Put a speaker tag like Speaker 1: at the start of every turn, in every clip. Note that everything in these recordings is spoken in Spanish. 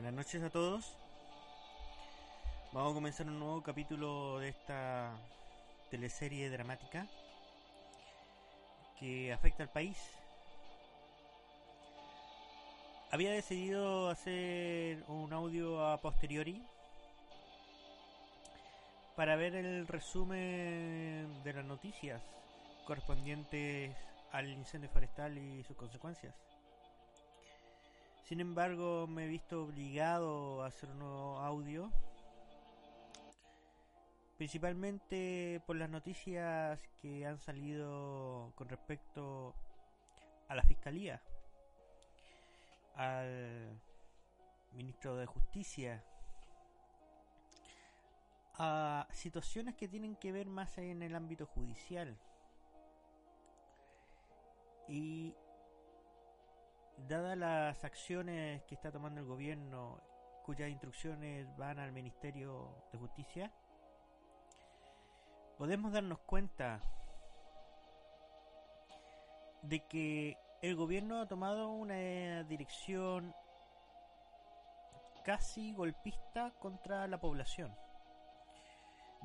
Speaker 1: Buenas noches a todos. Vamos a comenzar un nuevo capítulo de esta teleserie dramática que afecta al país. Había decidido hacer un audio a posteriori para ver el resumen de las noticias correspondientes al incendio forestal y sus consecuencias. Sin embargo, me he visto obligado a hacer un nuevo audio, principalmente por las noticias que han salido con respecto a la Fiscalía, al Ministro de Justicia, a situaciones que tienen que ver más en el ámbito judicial. Y dadas las acciones que está tomando el gobierno, cuyas instrucciones van al Ministerio de Justicia, podemos darnos cuenta de que el gobierno ha tomado una dirección casi golpista contra la población,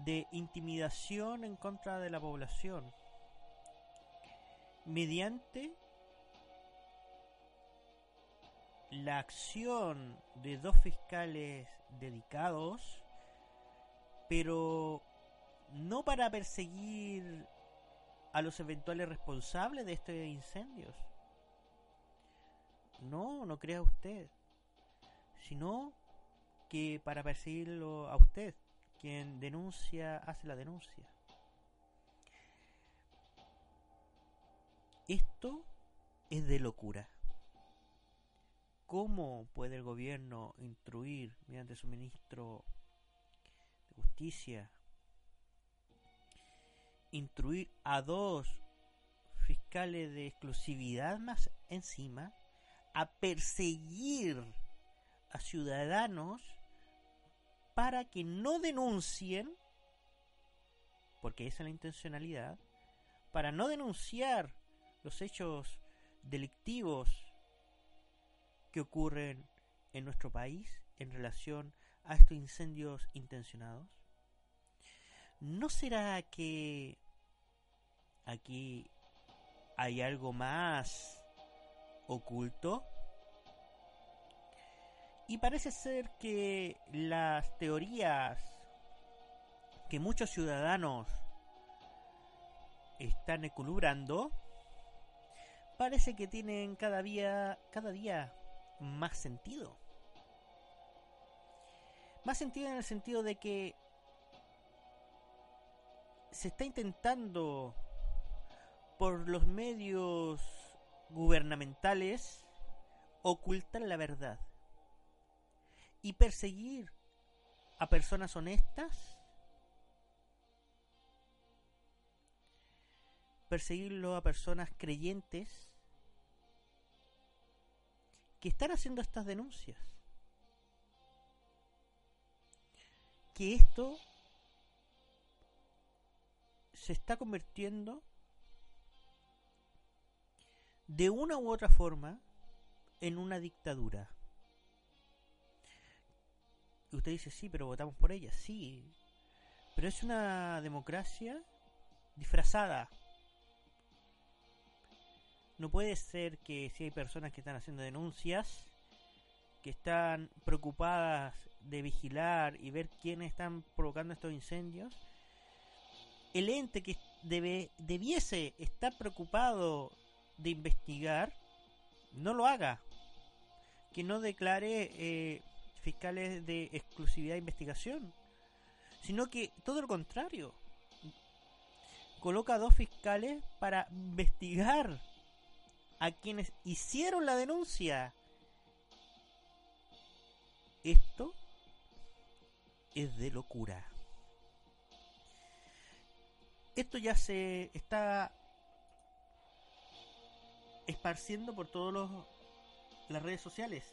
Speaker 1: de intimidación en contra de la población, mediante la acción de dos fiscales dedicados, pero no para perseguir a los eventuales responsables de estos incendios. No, no crea usted, sino que para perseguirlo a usted, quien denuncia, hace la denuncia. Esto es de locura. ¿Cómo puede el gobierno instruir mediante su ministro de justicia instruir a dos fiscales de exclusividad más encima a perseguir a ciudadanos para que no denuncien, porque esa es la intencionalidad, para no denunciar los hechos delictivos que ocurren en nuestro país en relación a estos incendios intencionados? ¿No será que aquí hay algo más oculto? Y parece ser que las teorías que muchos ciudadanos están eculubrando parece que tienen cada día cada día más sentido. Más sentido en el sentido de que se está intentando por los medios gubernamentales ocultar la verdad y perseguir a personas honestas, perseguirlo a personas creyentes que están haciendo estas denuncias. Que esto se está convirtiendo de una u otra forma en una dictadura. Y usted dice, sí, pero votamos por ella, sí. Pero es una democracia disfrazada. No puede ser que si hay personas que están haciendo denuncias, que están preocupadas de vigilar y ver quiénes están provocando estos incendios, el ente que debe, debiese estar preocupado de investigar, no lo haga. Que no declare eh, fiscales de exclusividad de investigación, sino que todo lo contrario. Coloca dos fiscales para investigar a quienes hicieron la denuncia. Esto es de locura. Esto ya se está esparciendo por todas las redes sociales.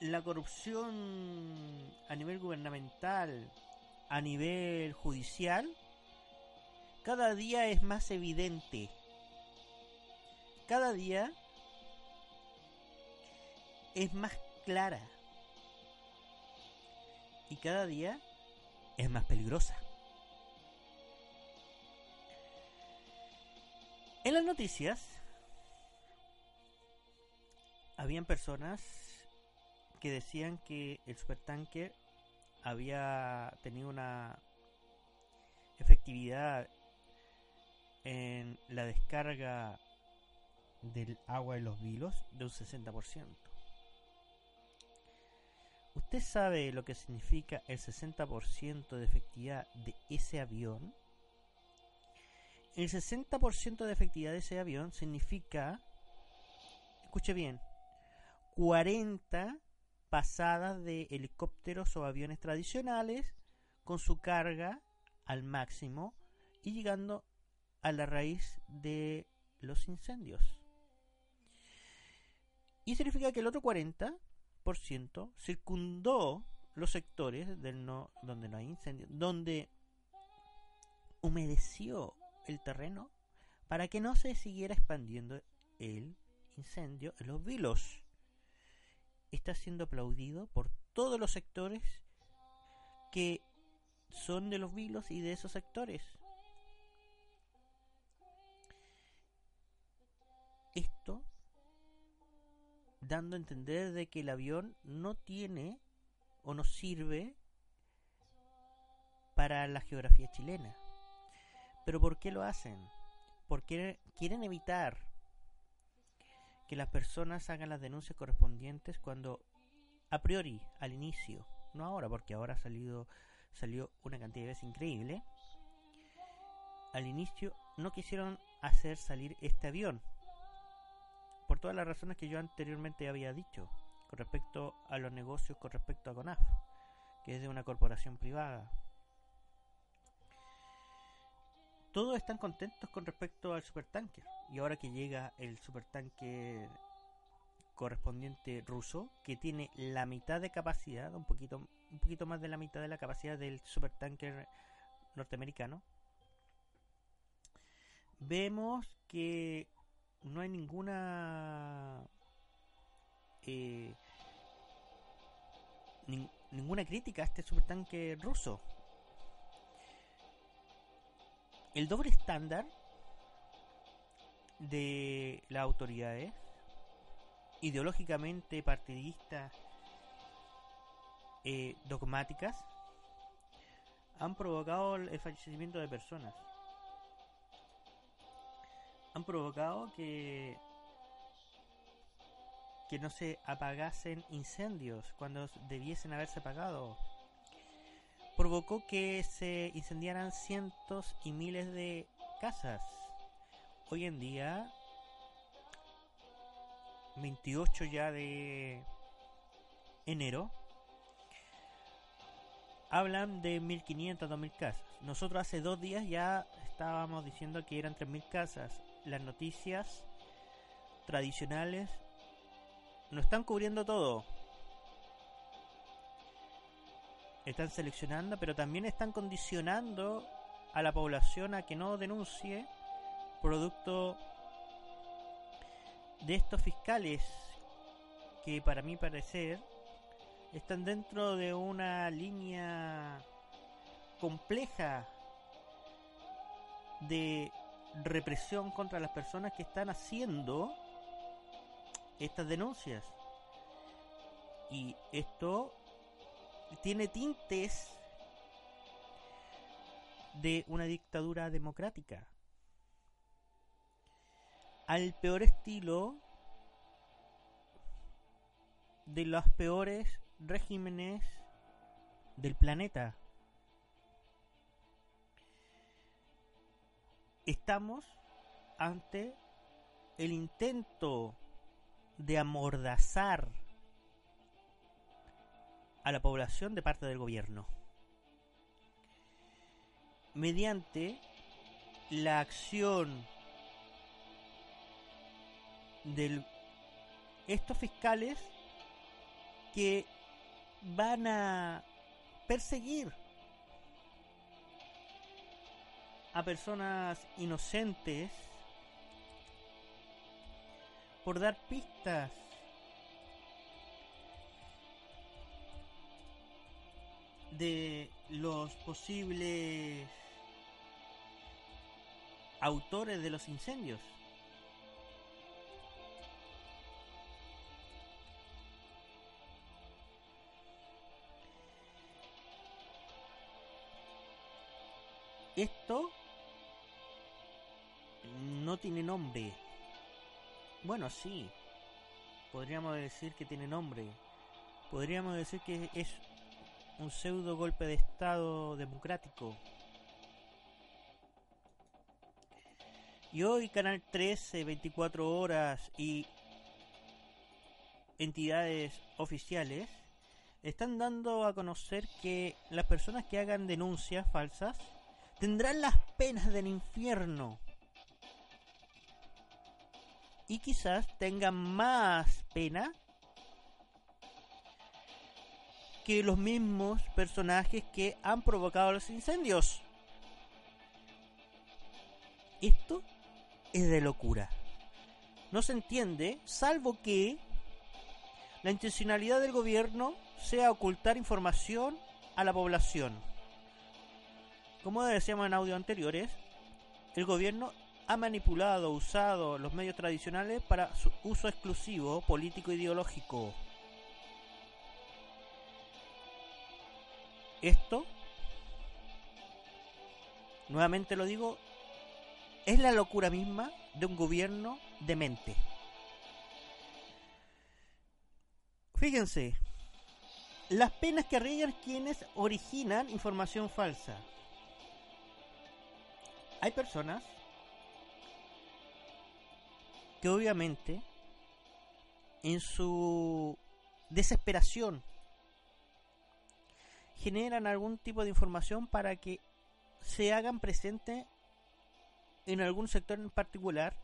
Speaker 1: La corrupción a nivel gubernamental, a nivel judicial, cada día es más evidente. Cada día es más clara y cada día es más peligrosa. En las noticias habían personas que decían que el supertanker había tenido una efectividad en la descarga del agua de los vilos de un 60%. ¿Usted sabe lo que significa el 60% de efectividad de ese avión? El 60% de efectividad de ese avión significa, escuche bien, 40 pasadas de helicópteros o aviones tradicionales con su carga al máximo y llegando a la raíz de los incendios. Y significa que el otro 40% circundó los sectores del no, donde no hay incendios, donde humedeció el terreno para que no se siguiera expandiendo el incendio en los vilos. Está siendo aplaudido por todos los sectores que son de los vilos y de esos sectores. Dando a entender de que el avión no tiene o no sirve para la geografía chilena. Pero ¿por qué lo hacen? Porque quieren evitar que las personas hagan las denuncias correspondientes cuando a priori, al inicio, no ahora, porque ahora ha salido salió una cantidad de veces increíble. Al inicio no quisieron hacer salir este avión por todas las razones que yo anteriormente había dicho con respecto a los negocios con respecto a CONAF, que es de una corporación privada. todos están contentos con respecto al supertanker. Y ahora que llega el supertanker correspondiente ruso, que tiene la mitad de capacidad, un poquito, un poquito más de la mitad de la capacidad del supertanker norteamericano, vemos que no hay ninguna eh, ninguna crítica a este supertanque ruso. El doble estándar de las autoridades ideológicamente partidistas eh, dogmáticas han provocado el fallecimiento de personas han provocado que que no se apagasen incendios cuando debiesen haberse apagado provocó que se incendiaran cientos y miles de casas. Hoy en día, 28 ya de enero, hablan de 1500, 2000 casas. Nosotros hace dos días ya estábamos diciendo que eran 3000 casas. Las noticias tradicionales no están cubriendo todo. Están seleccionando, pero también están condicionando a la población a que no denuncie producto de estos fiscales que para mi parecer están dentro de una línea compleja de represión contra las personas que están haciendo estas denuncias. Y esto tiene tintes de una dictadura democrática. Al peor estilo de los peores regímenes del planeta. Estamos ante el intento de amordazar a la población de parte del gobierno. Mediante la acción de estos fiscales que van a perseguir a personas inocentes por dar pistas. de los posibles autores de los incendios. Tiene nombre. Bueno, sí. Podríamos decir que tiene nombre. Podríamos decir que es un pseudo golpe de Estado democrático. Y hoy Canal 13, 24 horas y entidades oficiales están dando a conocer que las personas que hagan denuncias falsas tendrán las penas del infierno. Y quizás tengan más pena que los mismos personajes que han provocado los incendios. Esto es de locura. No se entiende, salvo que la intencionalidad del gobierno sea ocultar información a la población. Como decíamos en audio anteriores, el gobierno ha manipulado, usado los medios tradicionales para su uso exclusivo político ideológico. Esto, nuevamente lo digo, es la locura misma de un gobierno demente. Fíjense, las penas que arriesgan quienes originan información falsa. Hay personas que obviamente en su desesperación generan algún tipo de información para que se hagan presente en algún sector en particular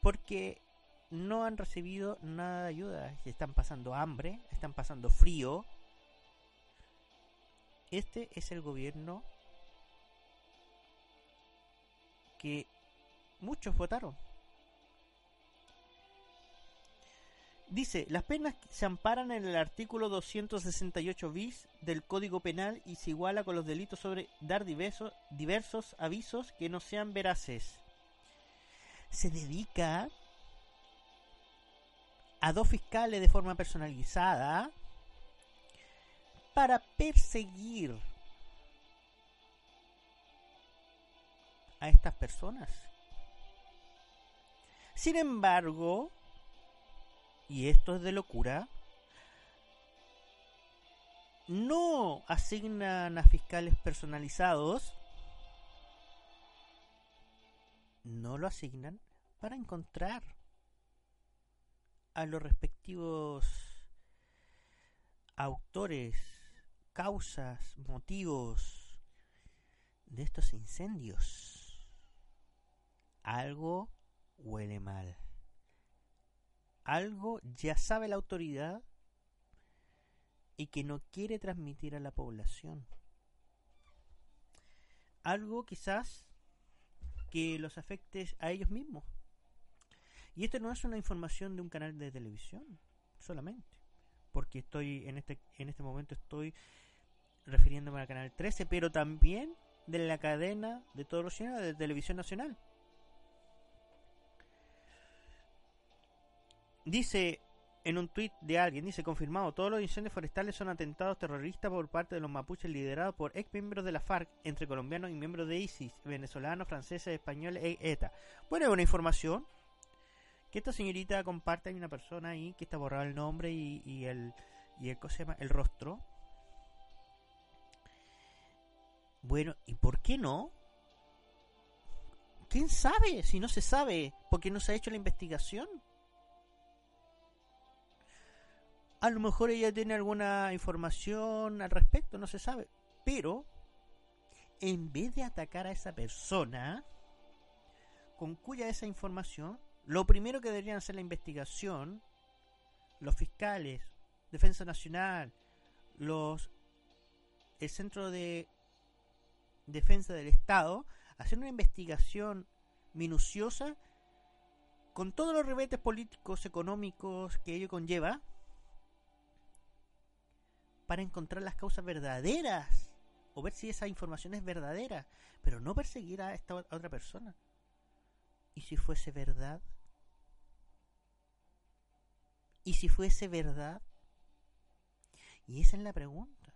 Speaker 1: porque no han recibido nada de ayuda. Están pasando hambre, están pasando frío. Este es el gobierno que muchos votaron. Dice, las penas se amparan en el artículo 268 bis del Código Penal y se iguala con los delitos sobre dar diversos, diversos avisos que no sean veraces. Se dedica a dos fiscales de forma personalizada para perseguir a estas personas. Sin embargo, y esto es de locura, no asignan a fiscales personalizados, no lo asignan para encontrar a los respectivos autores, causas, motivos de estos incendios. Algo huele mal algo ya sabe la autoridad y que no quiere transmitir a la población. Algo quizás que los afecte a ellos mismos. Y esto no es una información de un canal de televisión solamente, porque estoy en este en este momento estoy refiriéndome al canal 13, pero también de la cadena de todos los canales de televisión nacional. Dice en un tuit de alguien, dice confirmado, todos los incendios forestales son atentados terroristas por parte de los mapuches liderados por ex miembros de la FARC, entre colombianos y miembros de ISIS, venezolanos, franceses, españoles e ETA. Bueno, es una información que esta señorita comparte, hay una persona ahí que está borrado el nombre y, el, y el, se llama? el rostro. Bueno, ¿y por qué no? ¿Quién sabe? Si no se sabe, porque no se ha hecho la investigación. A lo mejor ella tiene alguna información al respecto, no se sabe. Pero, en vez de atacar a esa persona, con cuya esa información, lo primero que deberían hacer la investigación, los fiscales, Defensa Nacional, los el Centro de Defensa del Estado, hacer una investigación minuciosa con todos los rebetes políticos, económicos que ello conlleva, para encontrar las causas verdaderas o ver si esa información es verdadera, pero no perseguir a esta otra persona. ¿Y si fuese verdad? ¿Y si fuese verdad? Y esa es la pregunta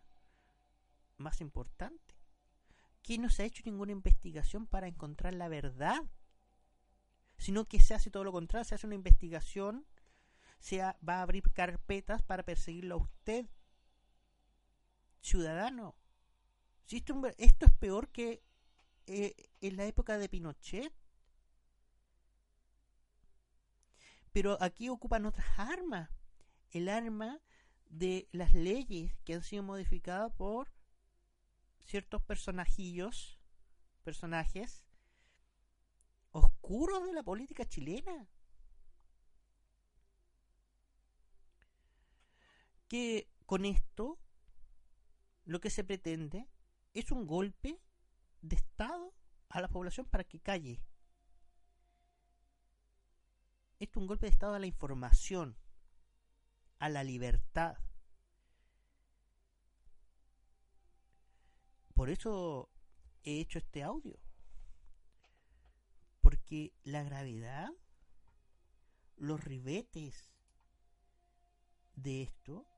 Speaker 1: más importante. ¿Quién no se ha hecho ninguna investigación para encontrar la verdad? Sino que se hace todo lo contrario, se hace una investigación, se va a abrir carpetas para perseguirlo a usted, ciudadano. Esto es peor que eh, en la época de Pinochet. Pero aquí ocupan otras armas. El arma de las leyes que han sido modificadas por ciertos personajillos, personajes oscuros de la política chilena. Que con esto lo que se pretende es un golpe de Estado a la población para que calle. Esto es un golpe de Estado a la información, a la libertad. Por eso he hecho este audio. Porque la gravedad, los ribetes de esto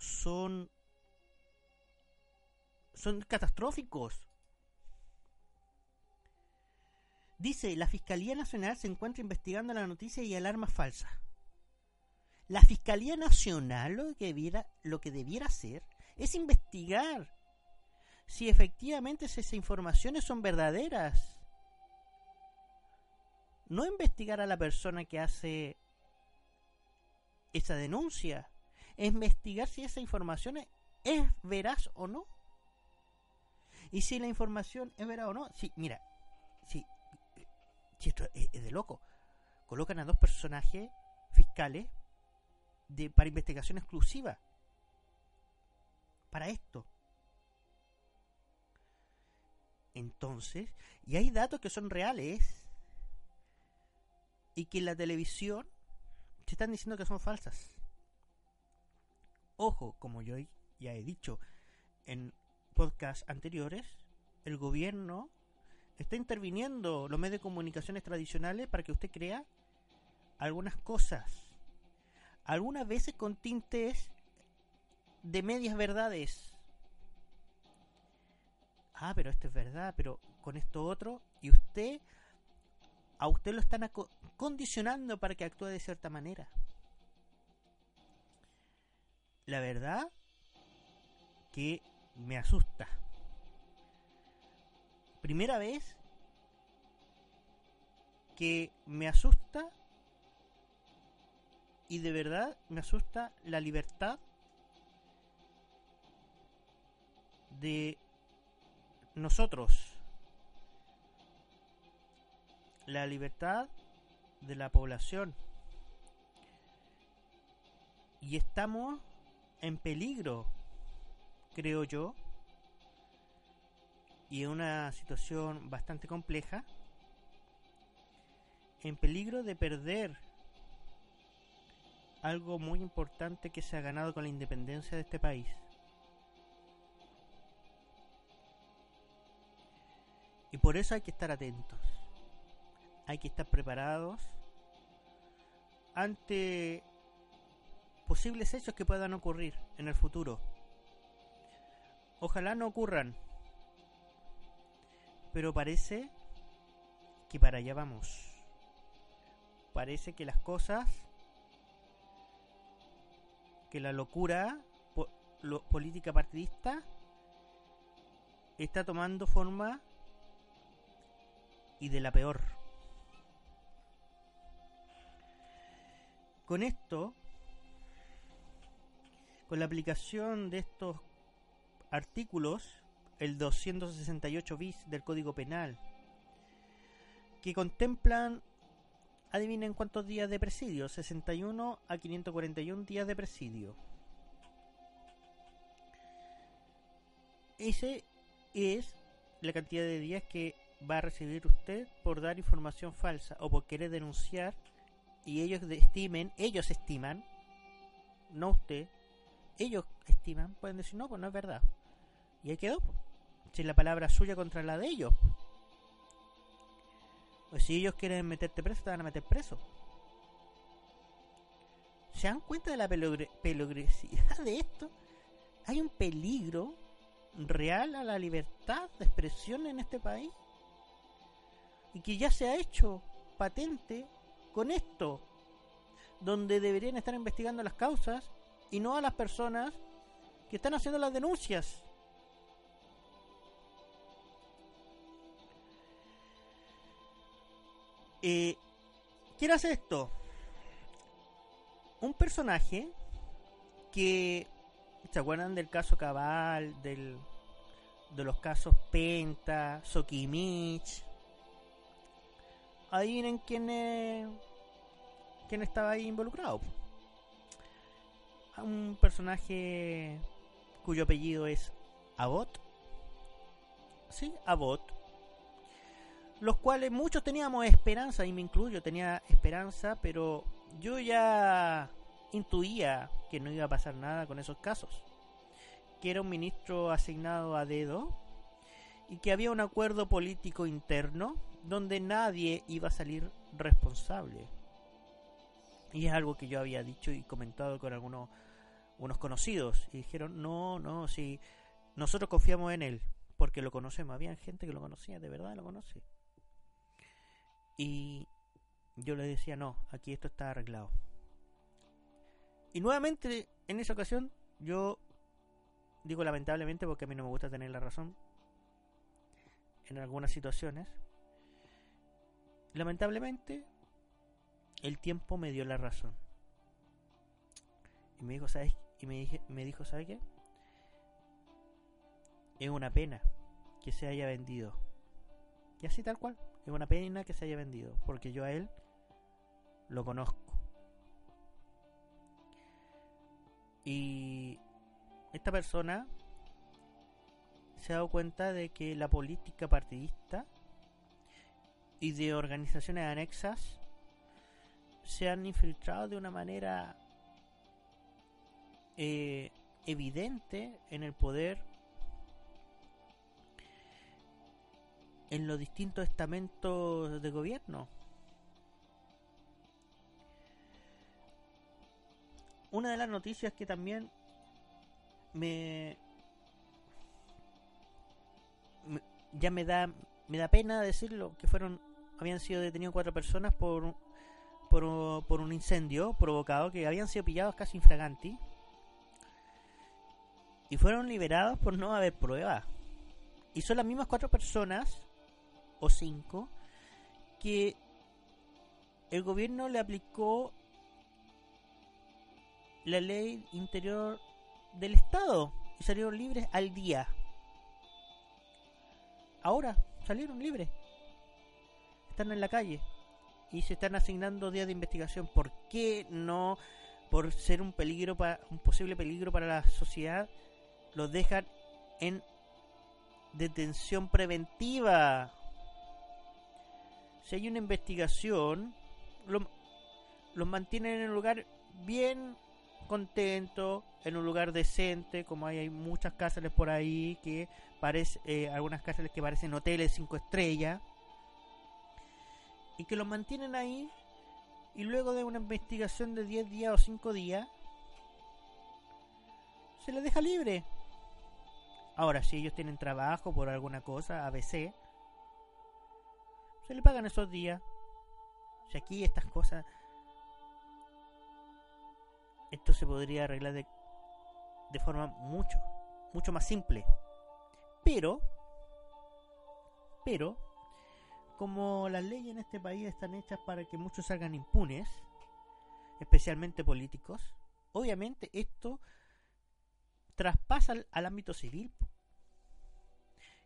Speaker 1: son son catastróficos. Dice, la Fiscalía Nacional se encuentra investigando la noticia y alarma falsa. La Fiscalía Nacional lo que debiera, lo que debiera hacer es investigar si efectivamente esas informaciones son verdaderas. No investigar a la persona que hace esa denuncia. Investigar si esa información es veraz o no. Y si la información es veraz o no. Si, mira, si, si esto es, de loco. Colocan a dos personajes fiscales de, para investigación exclusiva. Para esto. Entonces, y hay datos que son reales y que en la televisión se están diciendo que son falsas. Ojo, como yo ya he dicho en podcasts anteriores, el gobierno está interviniendo los medios de comunicaciones tradicionales para que usted crea algunas cosas. Algunas veces con tintes de medias verdades. Ah, pero esto es verdad, pero con esto otro, y usted, a usted lo están condicionando para que actúe de cierta manera. La verdad que me asusta. Primera vez que me asusta y de verdad me asusta la libertad de nosotros. La libertad de la población. Y estamos en peligro creo yo, y en una situación bastante compleja, en peligro de perder algo muy importante que se ha ganado con la independencia de este país. Y por eso hay que estar atentos. Hay que estar preparados ante posibles hechos que puedan ocurrir en el futuro. Ojalá no ocurran. Pero parece que para allá vamos. Parece que las cosas, que la locura política partidista está tomando forma y de la peor. Con esto, con la aplicación de estos artículos, el 268 bis del Código Penal, que contemplan, adivinen cuántos días de presidio, 61 a 541 días de presidio. Ese es la cantidad de días que va a recibir usted por dar información falsa o por querer denunciar y ellos estimen, ellos estiman, no usted, ellos estiman, pueden decir, no, pues no es verdad. Y ahí quedó. Si la palabra suya contra la de ellos. Pues si ellos quieren meterte preso, te van a meter preso. ¿Se dan cuenta de la peligrosidad de esto? Hay un peligro real a la libertad de expresión en este país. Y que ya se ha hecho patente con esto. Donde deberían estar investigando las causas y no a las personas que están haciendo las denuncias. Eh, ¿Quién hace esto? Un personaje que. ¿Se acuerdan del caso Cabal? Del, de los casos Penta, Sokimich. Adivinen quién, quién estaba ahí involucrado. Un personaje cuyo apellido es Abbott. Sí, Abbott los cuales muchos teníamos esperanza, y me incluyo, tenía esperanza, pero yo ya intuía que no iba a pasar nada con esos casos. Que era un ministro asignado a dedo y que había un acuerdo político interno donde nadie iba a salir responsable. Y es algo que yo había dicho y comentado con algunos unos conocidos y dijeron, no, no, si nosotros confiamos en él porque lo conocemos. Había gente que lo conocía, de verdad lo conoce. Y yo le decía, no, aquí esto está arreglado. Y nuevamente, en esa ocasión, yo digo lamentablemente porque a mí no me gusta tener la razón en algunas situaciones. Lamentablemente, el tiempo me dio la razón. Y me dijo, ¿sabes? Y me, dije, me dijo, ¿sabes qué? Es una pena que se haya vendido. Y así tal cual. Es una pena que se haya vendido, porque yo a él lo conozco. Y esta persona se ha dado cuenta de que la política partidista y de organizaciones anexas se han infiltrado de una manera eh, evidente en el poder en los distintos estamentos de gobierno. Una de las noticias que también me, ya me da me da pena decirlo que fueron habían sido detenidos cuatro personas por por, por un incendio provocado que habían sido pillados casi infraganti y fueron liberados por no haber pruebas y son las mismas cuatro personas o cinco que el gobierno le aplicó la ley interior del Estado y salieron libres al día. Ahora salieron libres. Están en la calle y se están asignando días de investigación. ¿Por qué no? Por ser un peligro para un posible peligro para la sociedad, los dejan en detención preventiva si hay una investigación, los mantienen en un lugar bien contento, en un lugar decente, como hay, hay muchas cárceles por ahí que parece, eh, algunas cárceles que parecen hoteles cinco estrellas, y que los mantienen ahí, y luego de una investigación de 10 días o 5 días, se les deja libre. Ahora, si ellos tienen trabajo por alguna cosa, ABC, se le pagan esos días. Si aquí estas cosas. Esto se podría arreglar de, de forma mucho, mucho más simple. Pero. Pero. Como las leyes en este país están hechas para que muchos salgan impunes, especialmente políticos, obviamente esto traspasa al ámbito civil.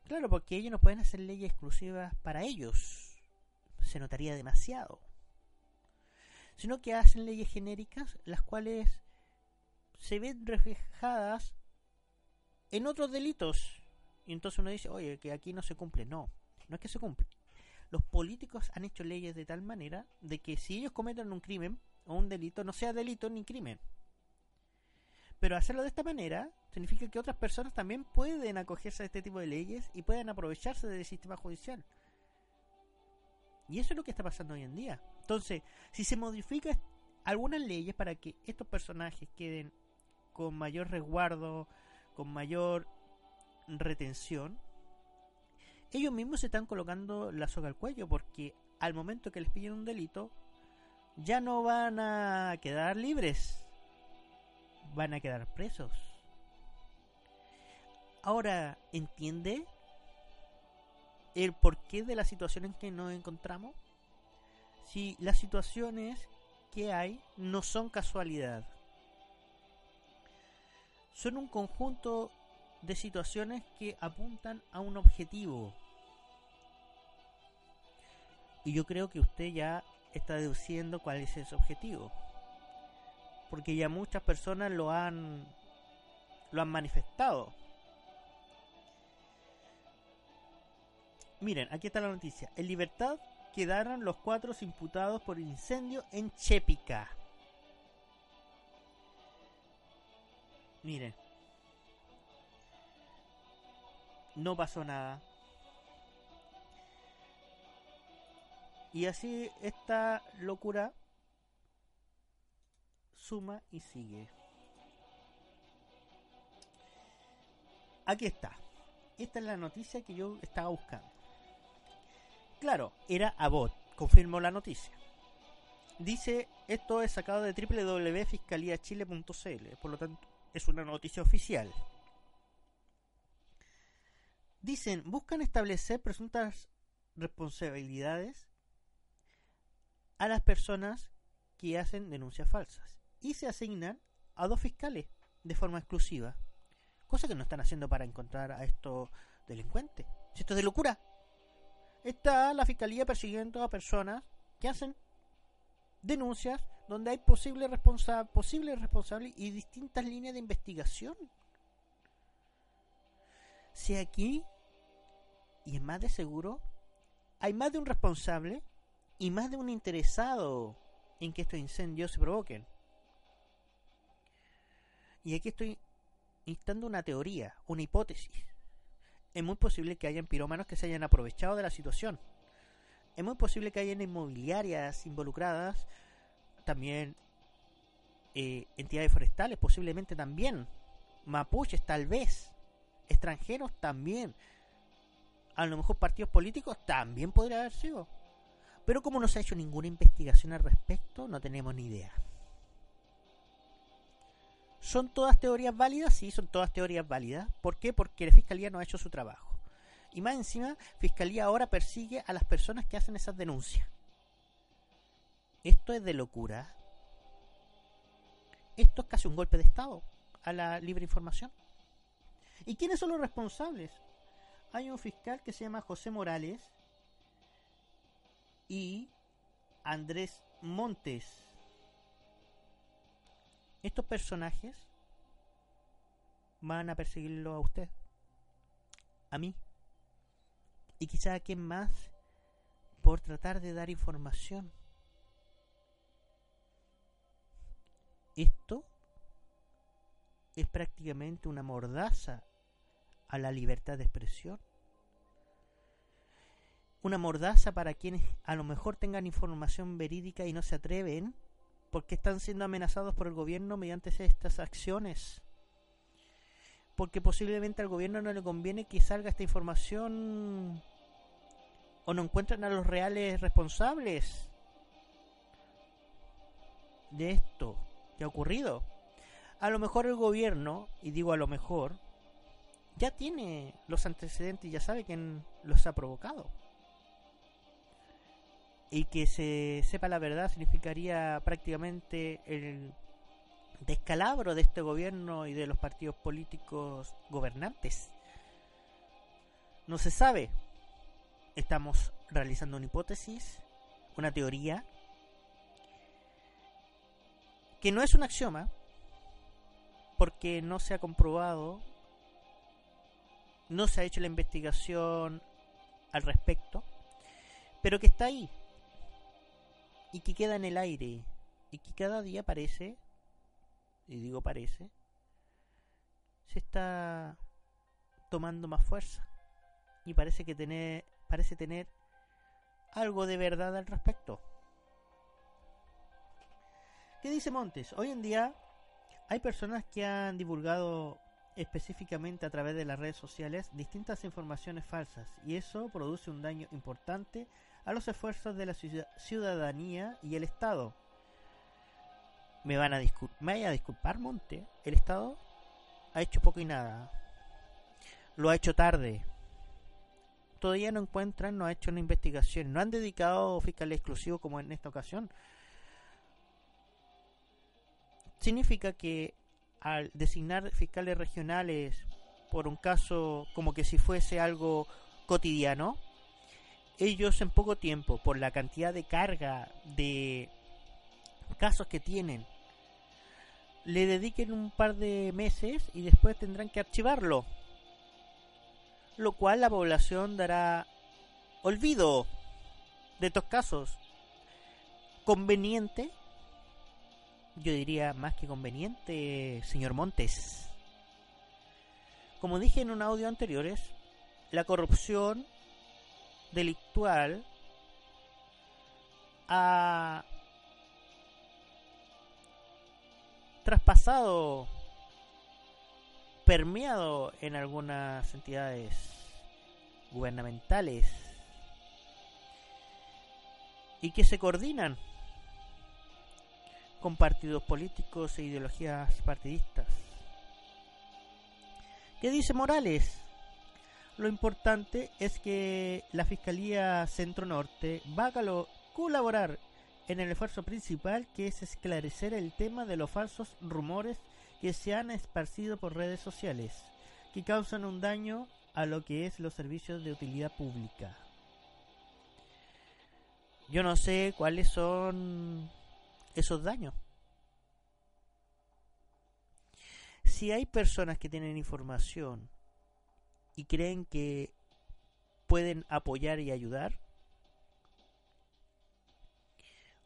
Speaker 1: Claro, porque ellos no pueden hacer leyes exclusivas para ellos se notaría demasiado. Sino que hacen leyes genéricas las cuales se ven reflejadas en otros delitos. Y entonces uno dice, oye, que aquí no se cumple. No, no es que se cumple. Los políticos han hecho leyes de tal manera de que si ellos cometen un crimen o un delito, no sea delito ni crimen. Pero hacerlo de esta manera significa que otras personas también pueden acogerse a este tipo de leyes y pueden aprovecharse del sistema judicial. Y eso es lo que está pasando hoy en día. Entonces, si se modifica algunas leyes para que estos personajes queden con mayor resguardo, con mayor retención, ellos mismos se están colocando la soga al cuello porque al momento que les pillen un delito, ya no van a quedar libres, van a quedar presos. Ahora, ¿entiende el porqué de la situación en que nos encontramos? Si las situaciones que hay no son casualidad, son un conjunto de situaciones que apuntan a un objetivo. Y yo creo que usted ya está deduciendo cuál es ese objetivo. Porque ya muchas personas lo han lo han manifestado. Miren, aquí está la noticia. En libertad quedaron los cuatro imputados por incendio en Chepica. Miren. No pasó nada. Y así esta locura suma y sigue. Aquí está. Esta es la noticia que yo estaba buscando. Claro, era Abot, confirmó la noticia. Dice, esto es sacado de www.fiscaliachile.cl, por lo tanto es una noticia oficial. Dicen, buscan establecer presuntas responsabilidades a las personas que hacen denuncias falsas y se asignan a dos fiscales de forma exclusiva, cosa que no están haciendo para encontrar a estos delincuentes. Esto es de locura. Está la fiscalía persiguiendo a personas que hacen denuncias donde hay posibles responsa posible responsables y distintas líneas de investigación. Si aquí, y es más de seguro, hay más de un responsable y más de un interesado en que estos incendios se provoquen. Y aquí estoy instando una teoría, una hipótesis. Es muy posible que hayan pirómanos que se hayan aprovechado de la situación. Es muy posible que hayan inmobiliarias involucradas, también eh, entidades forestales, posiblemente también, mapuches tal vez, extranjeros también, a lo mejor partidos políticos también podría haber sido. Pero como no se ha hecho ninguna investigación al respecto, no tenemos ni idea. ¿Son todas teorías válidas? Sí, son todas teorías válidas. ¿Por qué? Porque la Fiscalía no ha hecho su trabajo. Y más encima, Fiscalía ahora persigue a las personas que hacen esas denuncias. Esto es de locura. Esto es casi un golpe de Estado a la libre información. ¿Y quiénes son los responsables? Hay un fiscal que se llama José Morales, y Andrés Montes. Estos personajes van a perseguirlo a usted, a mí, y quizá a quien más por tratar de dar información. Esto es prácticamente una mordaza a la libertad de expresión una mordaza para quienes a lo mejor tengan información verídica y no se atreven porque están siendo amenazados por el gobierno mediante estas acciones. Porque posiblemente al gobierno no le conviene que salga esta información o no encuentran a los reales responsables de esto que ha ocurrido. A lo mejor el gobierno, y digo a lo mejor, ya tiene los antecedentes y ya sabe quién los ha provocado y que se sepa la verdad significaría prácticamente el descalabro de este gobierno y de los partidos políticos gobernantes. No se sabe. Estamos realizando una hipótesis, una teoría, que no es un axioma, porque no se ha comprobado, no se ha hecho la investigación al respecto, pero que está ahí, y que queda en el aire y que cada día parece, y digo parece, se está tomando más fuerza y parece que tener parece tener algo de verdad al respecto. ¿Qué dice Montes? Hoy en día hay personas que han divulgado específicamente a través de las redes sociales distintas informaciones falsas y eso produce un daño importante a los esfuerzos de la ciudadanía y el Estado. Me van a, me a disculpar, Monte. El Estado ha hecho poco y nada. Lo ha hecho tarde. Todavía no encuentran, no ha hecho una investigación. No han dedicado fiscal exclusivo como en esta ocasión. Significa que al designar fiscales regionales por un caso como que si fuese algo cotidiano, ellos en poco tiempo, por la cantidad de carga de casos que tienen, le dediquen un par de meses y después tendrán que archivarlo. Lo cual la población dará olvido de estos casos. Conveniente yo diría más que conveniente, señor Montes. Como dije en un audio anteriores, la corrupción delictual ha traspasado, permeado en algunas entidades gubernamentales y que se coordinan con partidos políticos e ideologías partidistas. ¿Qué dice Morales? Lo importante es que la Fiscalía Centro Norte va a colaborar en el esfuerzo principal que es esclarecer el tema de los falsos rumores que se han esparcido por redes sociales, que causan un daño a lo que es los servicios de utilidad pública. Yo no sé cuáles son esos daños. Si hay personas que tienen información y creen que pueden apoyar y ayudar,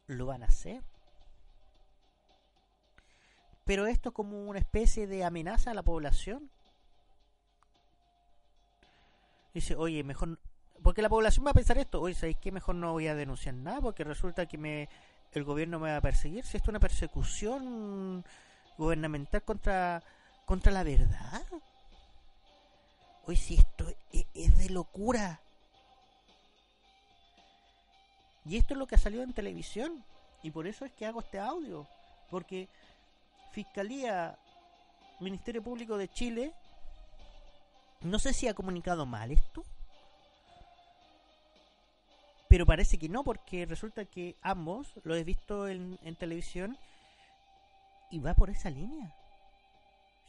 Speaker 1: lo van a hacer. Pero esto como una especie de amenaza a la población. Dice, oye, mejor... Porque la población va a pensar esto, oye, ¿sabéis qué? Mejor no voy a denunciar nada porque resulta que me el gobierno me va a perseguir, si esto es una persecución gubernamental contra, contra la verdad. Hoy si esto es, de locura. Y esto es lo que ha salido en televisión. Y por eso es que hago este audio. Porque Fiscalía, Ministerio Público de Chile, no sé si ha comunicado mal esto pero parece que no, porque resulta que ambos lo he visto en, televisión y va por esa línea.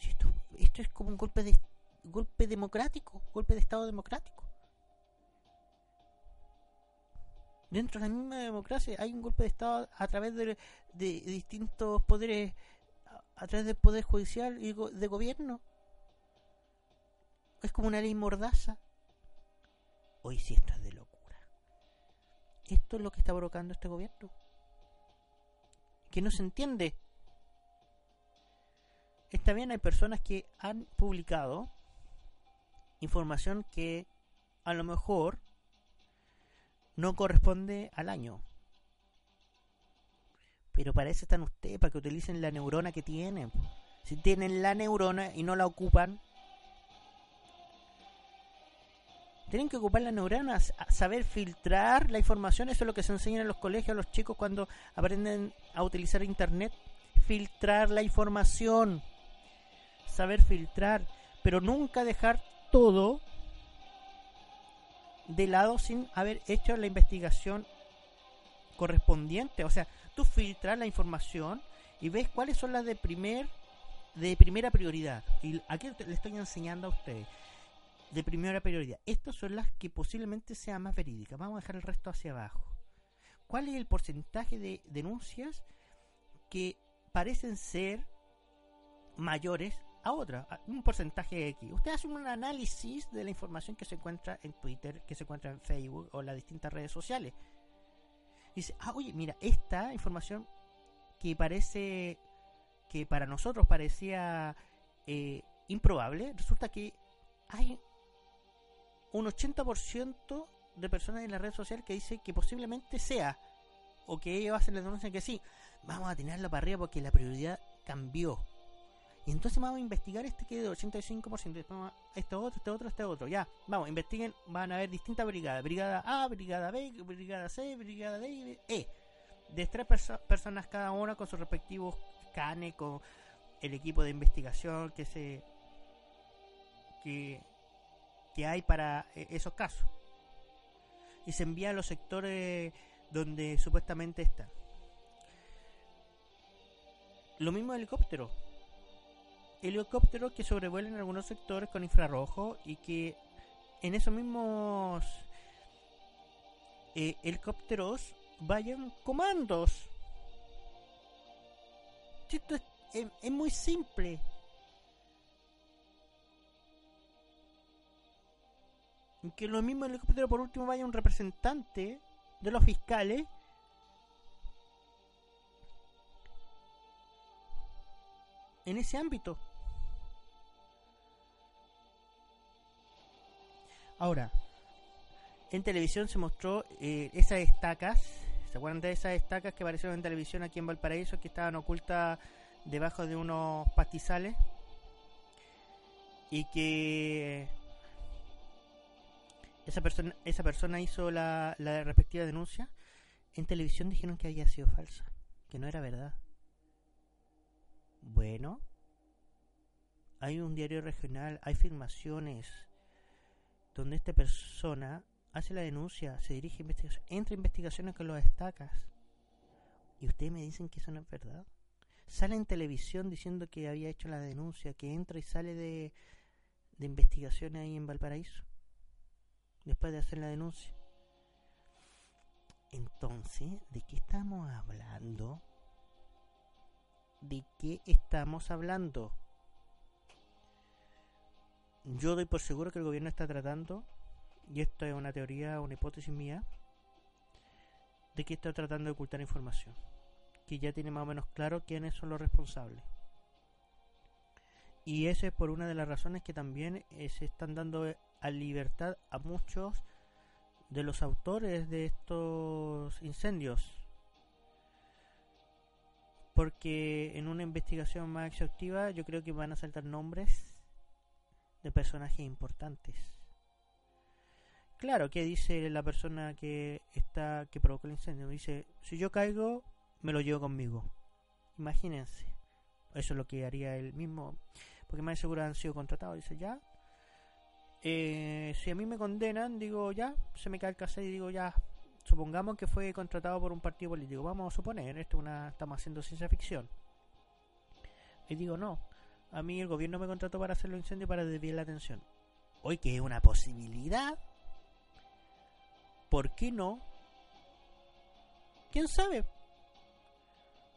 Speaker 1: Esto, esto es como un golpe de golpe democrático, golpe de Estado democrático. Dentro de la misma democracia hay un golpe de Estado a través de, distintos poderes, a, través del poder judicial y de gobierno. Es como una ley mordaza. Hoy sí esto es de loco. Esto es lo que está provocando este gobierno. Que no se entiende. Está bien, hay personas que han publicado información que a lo mejor no corresponde al año. Pero para eso están ustedes, para que utilicen la neurona que tienen. Si tienen la neurona y no la ocupan, tienen que ocupar las neuronas, saber filtrar la información, eso es lo que se enseña en los colegios a los chicos cuando aprenden a utilizar internet, filtrar la información, saber filtrar, pero nunca dejar todo de lado sin haber hecho la investigación correspondiente, o sea, tú filtras la información y ves cuáles son las de primer de primera prioridad. Y aquí le estoy enseñando a ustedes de primera prioridad. Estas son las que posiblemente sean más verídicas. Vamos a dejar el resto hacia abajo. ¿Cuál es el porcentaje de denuncias que parecen ser mayores a otras? Un porcentaje X. Usted hace un análisis de la información que se encuentra en Twitter, que se encuentra en Facebook o las distintas redes sociales. Dice, ah, oye, mira, esta información que parece, que para nosotros parecía eh, improbable, resulta que hay un 80% de personas en la red social que dice que posiblemente sea, o que ellos hacen la denuncia que sí, vamos a tenerlo para arriba porque la prioridad cambió. Y entonces vamos a investigar este que de 85%, este otro, este otro, este otro. Ya, vamos, investiguen, van a haber distintas brigadas. Brigada A, Brigada B, Brigada C, Brigada D y E. De tres personas cada una con sus respectivos canes, con el equipo de investigación que se que, que hay para e-, esos casos. Y se envía a los sectores donde supuestamente están. Lo mismo helicóptero. Helicópteros que sobrevuelan algunos sectores con infrarrojo y que en esos mismos eh, helicópteros vayan comandos. Esto es muy simple. que lo mismo el helicóptero por último vaya un representante de los fiscales en ese ámbito. Ahora, en televisión se mostró eh, esas estacas, ¿se acuerdan de esas estacas que aparecieron en televisión aquí en Valparaíso que estaban ocultas debajo de unos pastizales? Y que esa persona, esa persona hizo la, la respectiva denuncia, en televisión dijeron que había sido falsa, que no era verdad. Bueno, hay un diario regional, hay filmaciones donde esta persona hace la denuncia, se dirige a investigación, entra a investigaciones con los destacas. Y ustedes me dicen que eso no es verdad. Sale en televisión diciendo que había hecho la denuncia, que entra y sale de, de investigaciones ahí en Valparaíso después de hacer la denuncia. Entonces, ¿de qué estamos hablando? ¿De qué estamos hablando? Yo doy por seguro que el gobierno está tratando, y esto es una teoría, una hipótesis mía, de que está tratando de ocultar información, que ya tiene más o menos claro quiénes son los responsables. Y esa es por una de las razones que también eh, se están dando a libertad a muchos de los autores de estos incendios. Porque en una investigación más exhaustiva yo creo que van a saltar nombres de personajes importantes. Claro, ¿qué dice la persona que está que provocó el incendio? Dice, si yo caigo, me lo llevo conmigo. Imagínense. Eso es lo que haría él mismo. Porque más seguro han sido contratados. Dice, ya, eh, si a mí me condenan, digo ya, se me cae el cassette y digo ya, supongamos que fue contratado por un partido político, vamos a suponer, esto una, estamos haciendo ciencia ficción. Y digo no, a mí el gobierno me contrató para hacer los incendios para desviar la atención. Hoy que es una posibilidad, ¿por qué no? ¿Quién sabe?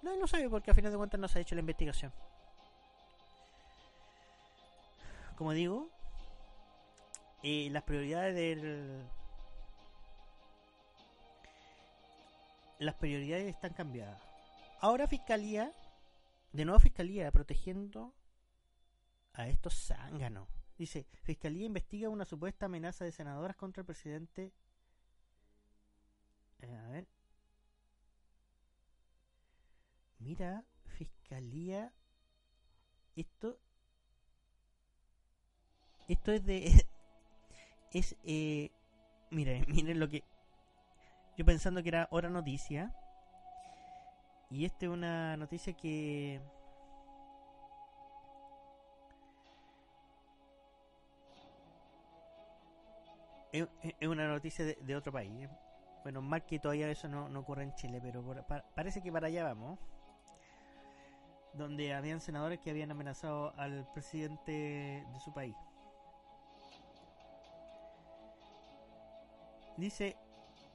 Speaker 1: No, no sabe porque a final de cuentas no se ha hecho la investigación. Como digo, y las prioridades del las prioridades están cambiadas. Ahora Fiscalía, de nuevo Fiscalía, protegiendo a estos zánganos. Dice, Fiscalía investiga una supuesta amenaza de senadoras contra el presidente. Eh, a ver. Mira, Fiscalía. Esto. Esto es de es, eh, miren, miren lo que... Yo pensando que era hora noticia. Y esta es una noticia que... Es, una noticia de, otro país. Bueno, más que todavía eso no, ocurre en Chile, pero parece que para allá vamos. Donde habían senadores que habían amenazado al presidente de su país. Dice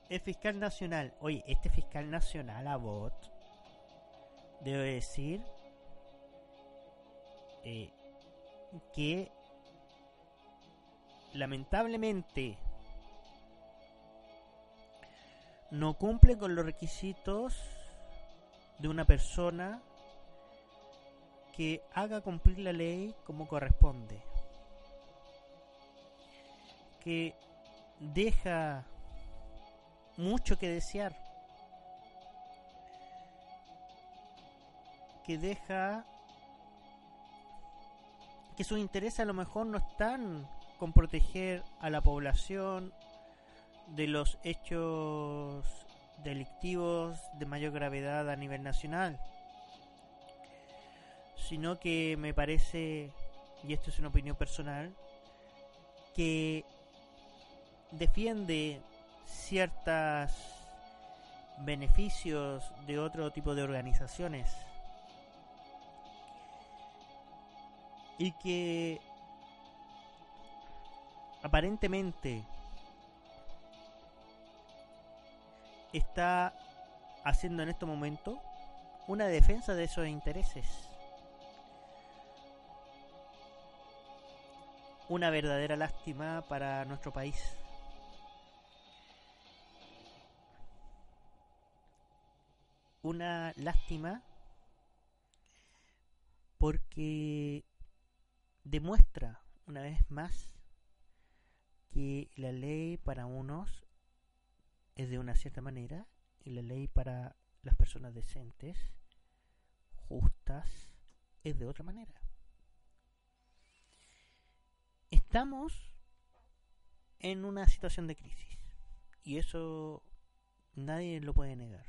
Speaker 1: el fiscal nacional. Oye, este fiscal nacional, a bot, debo decir eh, que lamentablemente no cumple con los requisitos de una persona que haga cumplir la ley como corresponde, que deja mucho que desear, que deja que sus intereses a lo mejor no están con proteger a la población de los hechos delictivos de mayor gravedad a nivel nacional, sino que me parece, y esto es una opinión personal, que defiende ciertos beneficios de otro tipo de organizaciones. Y que aparentemente está haciendo en este momento una defensa de esos intereses. Una verdadera lástima para nuestro país. Una lástima porque demuestra una vez más que la ley para unos es de una cierta manera y la ley para las personas decentes, justas, es de otra manera. Estamos en una situación de crisis y eso nadie lo puede negar.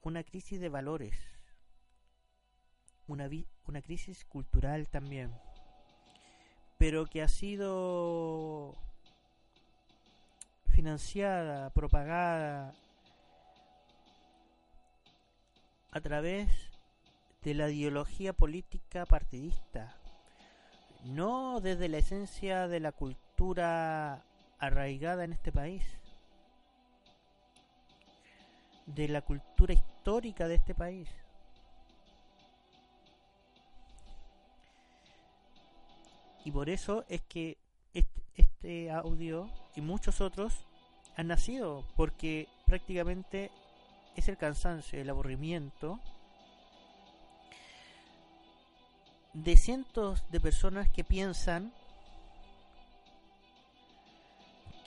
Speaker 1: Una crisis de valores, una, una crisis cultural también, pero que ha sido financiada, propagada a través de la ideología política partidista, no desde la esencia de la cultura arraigada en este país, de la cultura histórica de este país. Y por eso es que este, este audio y muchos otros han nacido porque prácticamente es el cansancio, el aburrimiento de cientos de personas que piensan,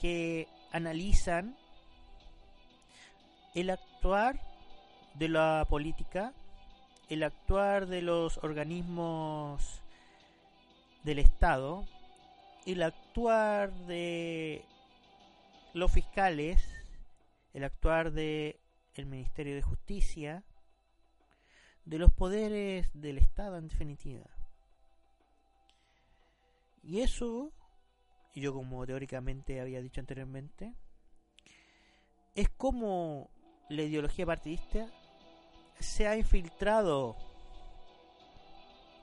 Speaker 1: que analizan el actuar de la política, el actuar de los organismos del Estado, el actuar de los fiscales, el actuar de el Ministerio de Justicia, de los poderes del Estado en definitiva. Y eso, y yo como teóricamente había dicho anteriormente, es como la ideología partidista se ha infiltrado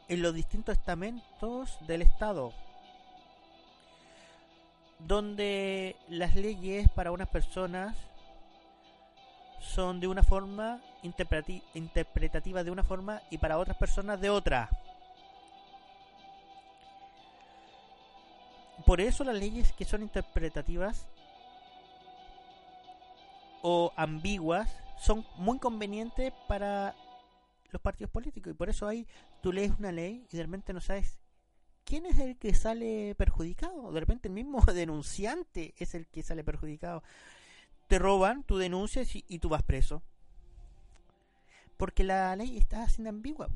Speaker 1: en los distintos estamentos del Estado donde las leyes para unas personas son de una forma interpretativa de una forma y para otras personas de otra. Por eso las leyes que son interpretativas o ambiguas son muy convenientes para los partidos políticos y por eso hay tú lees una ley y realmente no sabes ¿quién es el que sale perjudicado? De repente el mismo denunciante es el que sale perjudicado. Te roban, tú denuncias y, tú vas preso. Porque la ley está siendo ambigua.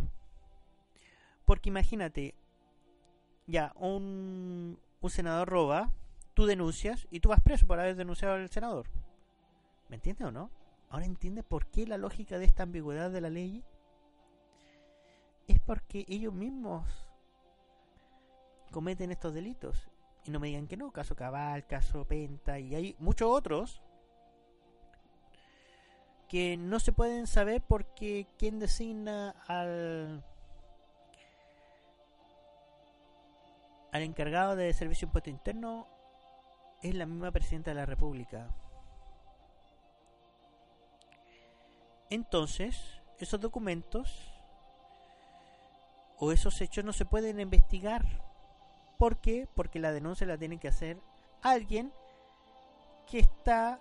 Speaker 1: Porque imagínate, ya, un, senador roba, tú denuncias y tú vas preso por haber denunciado al senador. ¿Me entiendes o no? Ahora entiendes por qué la lógica de esta ambigüedad de la ley es porque ellos mismos cometen estos delitos. Y no me digan que no, caso Cabal, caso Penta, y hay muchos otros que no se pueden saber porque quien designa al al encargado de servicio de impuesto interno es la misma presidenta de la república entonces esos documentos o esos hechos no se pueden investigar ¿Por qué? Porque la denuncia la tiene que hacer alguien que está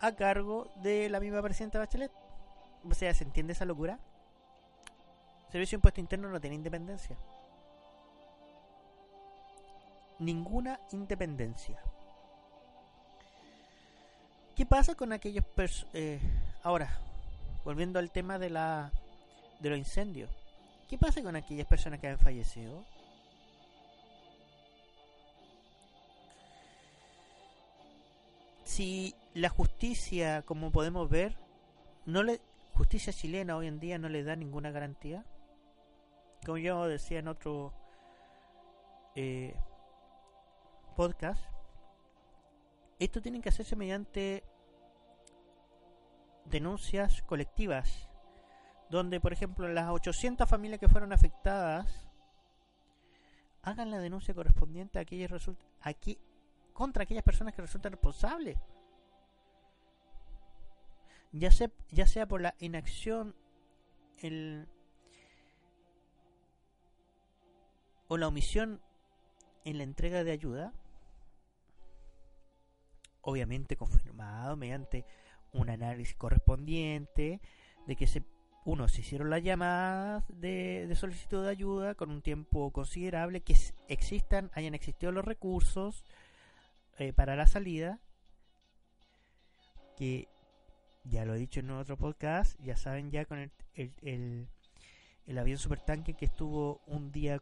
Speaker 1: a cargo de la misma presidenta Bachelet. O sea, ¿se entiende esa locura? Servicio de Impuesto Interno no tiene independencia. Ninguna independencia. ¿Qué pasa con aquellos eh, ahora volviendo al tema de la de los incendios? ¿Qué pasa con aquellas personas que han fallecido? Si la justicia, como podemos ver, no le justicia chilena hoy en día no le da ninguna garantía. Como yo decía en otro eh, podcast, esto tiene que hacerse mediante denuncias colectivas, donde por ejemplo las 800 familias que fueron afectadas hagan la denuncia correspondiente a aquellas aquí contra aquellas personas que resultan responsables. Ya sea, ya sea por la inacción el, o la omisión en la entrega de ayuda, obviamente confirmado mediante un análisis correspondiente de que se uno se hicieron las llamadas de, solicitud de ayuda con un tiempo considerable que existan hayan existido los recursos eh, para la salida que ya lo he dicho en otro podcast ya saben ya con el, el, el avión supertanque que estuvo un día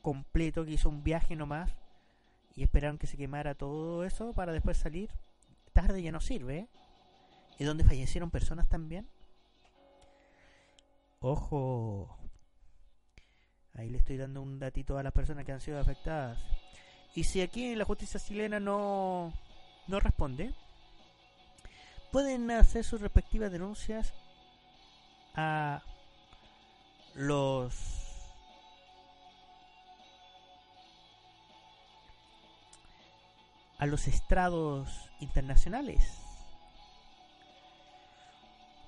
Speaker 1: completo que hizo un viaje nomás y esperaron que se quemara todo eso para después salir tarde ya no sirve ¿eh? y donde fallecieron personas también. Ojo, ahí le estoy dando un datito a las personas que han sido afectadas. Y si aquí la justicia chilena no, no responde, pueden hacer sus respectivas denuncias a los a los estrados internacionales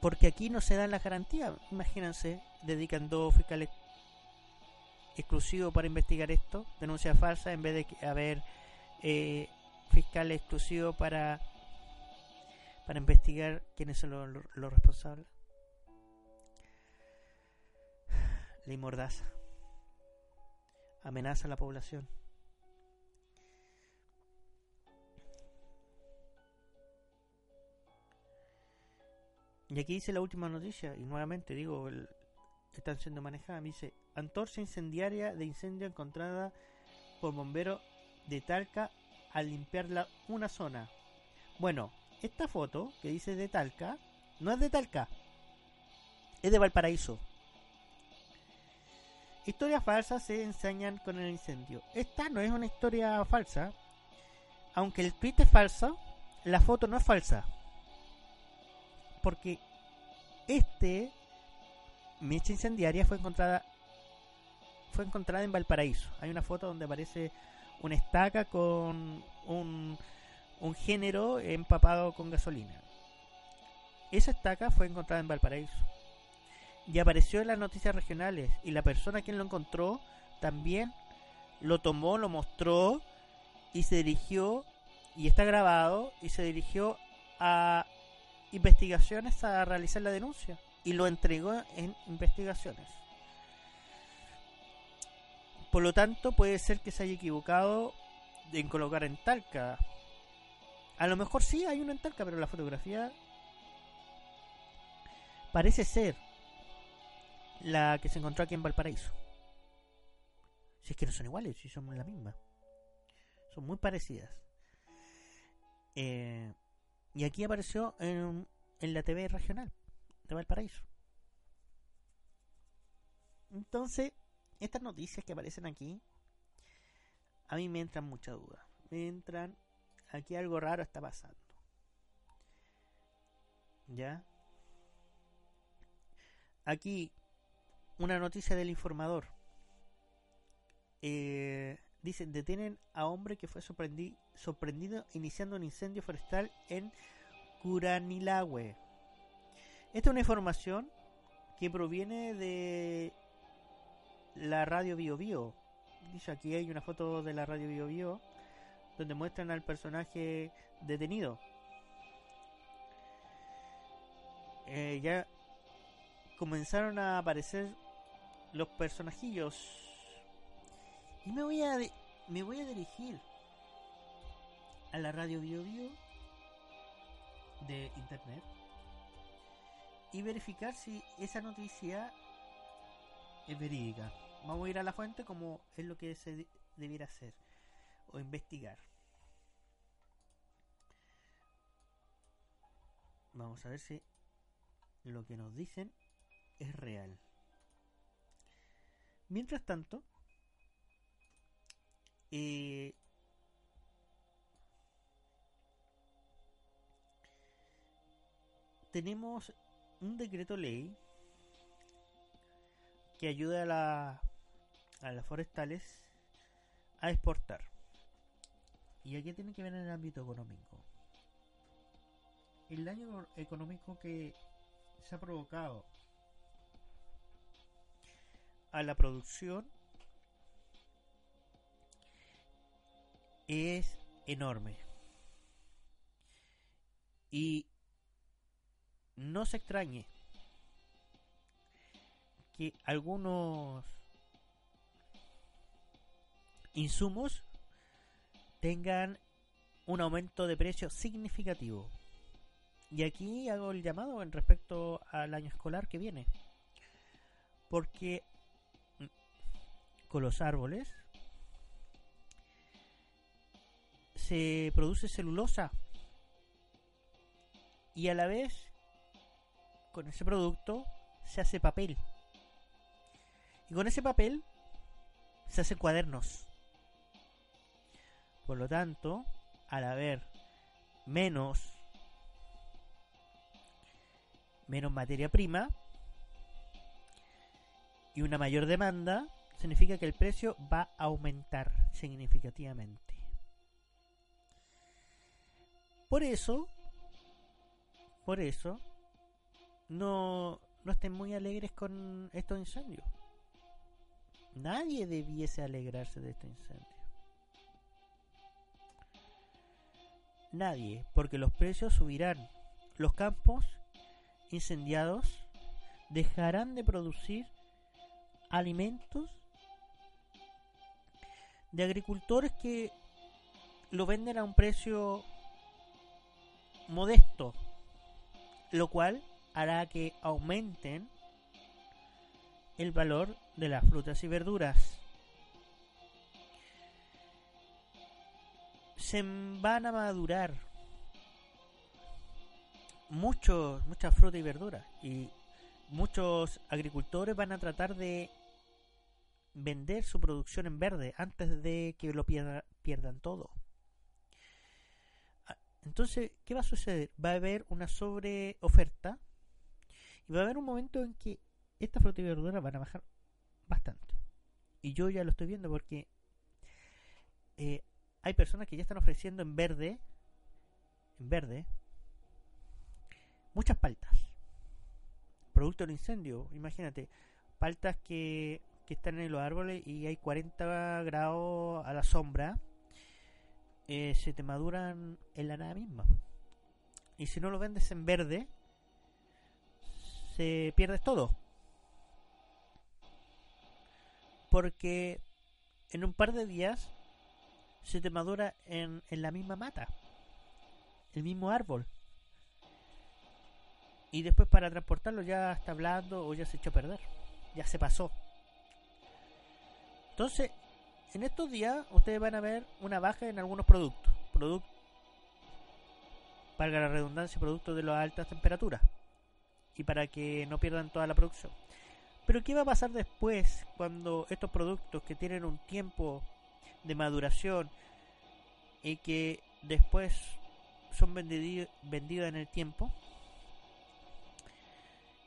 Speaker 1: porque aquí no se dan las garantías. Imagínense, dedican dos fiscales exclusivos para investigar esto, denuncia falsa, en vez de haber eh, fiscales exclusivos para, para investigar quiénes son los, responsables. Ley Mordaza. Amenaza a la población. Y aquí dice la última noticia, y nuevamente digo, están siendo manejadas. Me dice: Antorcha incendiaria de incendio encontrada por bomberos de Talca al limpiar una zona. Bueno, esta foto que dice de Talca no es de Talca, es de Valparaíso. Historias falsas se ensañan con el incendio. Esta no es una historia falsa. Aunque el tweet es falso, la foto no es falsa porque este mecha incendiaria fue encontrada fue encontrada en Valparaíso. Hay una foto donde aparece una estaca con un, un género empapado con gasolina. Esa estaca fue encontrada en Valparaíso. Y apareció en las noticias regionales. Y la persona quien lo encontró también lo tomó, lo mostró y se dirigió, y está grabado, y se dirigió a investigaciones a realizar la denuncia y lo entregó en investigaciones. Por lo tanto, puede ser que se haya equivocado en colocar en Talca. A lo mejor sí hay uno en Talca, pero la fotografía parece ser la que se encontró aquí en Valparaíso. Si es que no son iguales, si son la misma. Son muy parecidas. Eh, y aquí apareció en, la TV regional de Valparaíso. Entonces, estas noticias que aparecen aquí, a mí me entran mucha duda. Me entran, aquí algo raro está pasando. ¿Ya? Aquí, una noticia del informador. Eh, Dicen, detienen a hombre que fue sorprendido iniciando un incendio forestal en Curanilagüe. Esta es una información que proviene de la radio Bio Bio. Dice aquí hay una foto de la radio Bio Bio donde muestran al personaje detenido. Eh, ya comenzaron a aparecer los personajillos. Y me voy a me voy a dirigir a la radio Bio Bio de internet y verificar si esa noticia es verídica. Vamos a ir a la fuente como es lo que se debiera hacer o investigar. Vamos a ver si lo que nos dicen es real. Mientras tanto, eh, tenemos un decreto ley que ayuda a, la, a las forestales a exportar. ¿Y aquí tiene que ver en el ámbito económico? El daño económico que se ha provocado a la producción es enorme. Y no se extrañe que algunos insumos tengan un aumento de precio significativo. Y aquí hago el llamado en respecto al año escolar que viene. Porque con los árboles se produce celulosa y a la vez con ese producto se hace papel y con ese papel se hacen cuadernos por lo tanto al haber menos materia prima y una mayor demanda significa que el precio va a aumentar significativamente. Por eso, por eso, no, no estén muy alegres con estos incendios. Nadie debiese alegrarse de este incendio. Nadie, porque los precios subirán. Los campos incendiados dejarán de producir alimentos de agricultores que lo venden a un precio modesto, lo cual hará que aumenten el valor de las frutas y verduras. Se van a madurar muchos, muchas frutas y verduras y muchos agricultores van a tratar de vender su producción en verde antes de que lo pierdan todo. Ah, entonces, ¿qué va a suceder? Va a haber una sobreoferta y va a haber un momento en que estas frutas y verduras van a bajar bastante. Y yo ya lo estoy viendo porque eh, hay personas que ya están ofreciendo en verde, en verde, muchas paltas. Producto del incendio, imagínate, paltas que que están en los árboles y hay 40 grados a la sombra, eh, se te maduran en la nada misma. Y si no lo vendes en verde, se pierdes todo. Porque en un par de días se te madura en, en la misma mata, el mismo árbol. Y después para transportarlo ya está hablando o ya se echó a perder, ya se pasó. Entonces, en estos días ustedes van a ver una baja en algunos productos. Productos, valga la redundancia, productos de las altas temperaturas. Y para que no pierdan toda la producción. Pero ¿qué va a pasar después cuando estos productos que tienen un tiempo de maduración y que después son vendidos en el tiempo?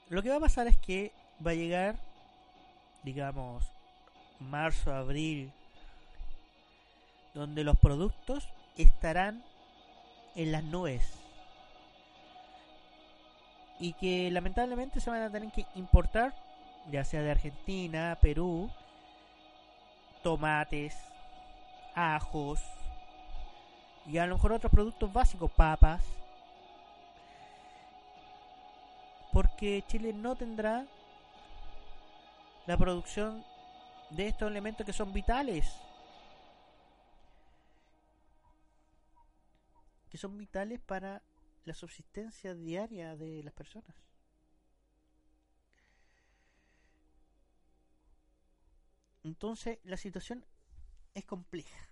Speaker 1: Lo que va a pasar es que va a llegar, digamos, marzo, abril, donde los productos estarán en las nubes y que lamentablemente se van a tener que importar, ya sea de Argentina, Perú, tomates, ajos y a lo mejor otros productos básicos, papas, porque Chile no tendrá la producción de estos elementos que son vitales. Que son vitales para la subsistencia diaria de las personas. Entonces la situación es compleja.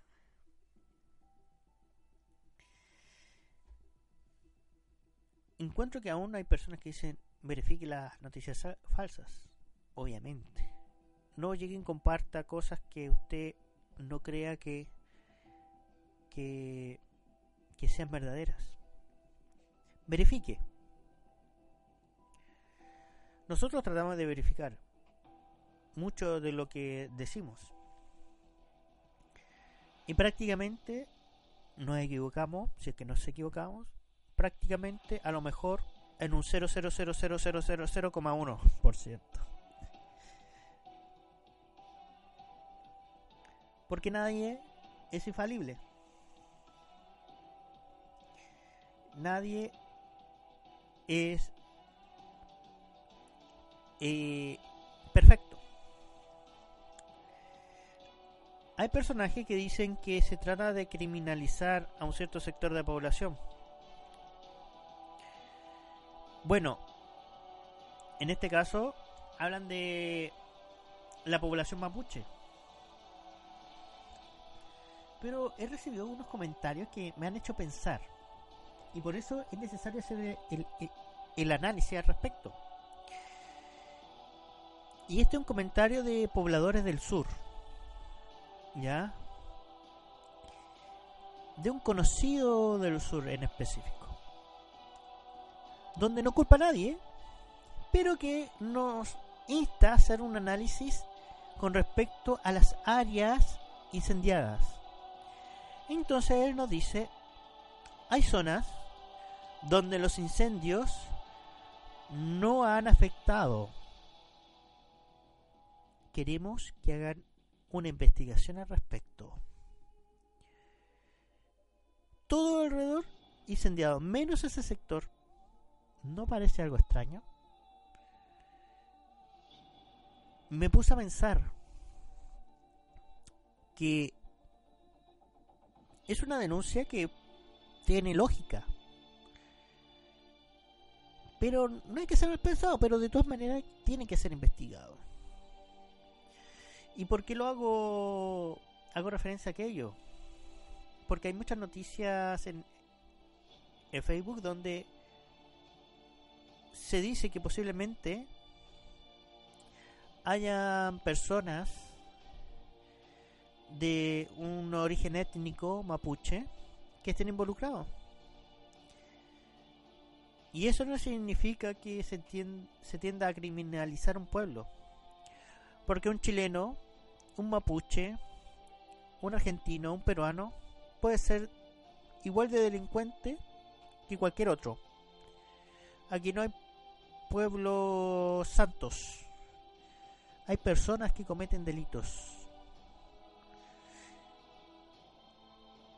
Speaker 1: Encuentro que aún hay personas que dicen verifique las noticias falsas. Obviamente. No lleguen comparta cosas que usted no crea que, que, que sean verdaderas. Verifique. Nosotros tratamos de verificar mucho de lo que decimos. Y prácticamente nos equivocamos, si es que nos equivocamos, prácticamente a lo mejor en un 0,00000,1%. Porque nadie es infalible. Nadie es eh, perfecto. Hay personajes que dicen que se trata de criminalizar a un cierto sector de la población. Bueno, en este caso hablan de la población mapuche. Pero he recibido unos comentarios que me han hecho pensar. Y por eso es necesario hacer el, el análisis al respecto. Y este es un comentario de pobladores del sur. ¿Ya? De un conocido del sur en específico. Donde no culpa nadie, pero que nos insta a hacer un análisis con respecto a las áreas incendiadas. Entonces él nos dice, hay zonas donde los incendios no han afectado. Queremos que hagan una investigación al respecto. Todo alrededor incendiado, menos ese sector. ¿No parece algo extraño? Me puse a pensar que es una denuncia que tiene lógica. Pero no hay que ser mal pensado, pero de todas maneras tiene que ser investigado. ¿Y por qué lo hago, hago referencia a aquello? Porque hay muchas noticias en, en Facebook donde se dice que posiblemente hayan personas de un origen étnico mapuche que estén involucrados. Y eso no significa que se, se tienda a criminalizar un pueblo. Porque un chileno, un mapuche, un argentino, un peruano, puede ser igual de delincuente que cualquier otro. Aquí no hay pueblos santos. Hay personas que cometen delitos.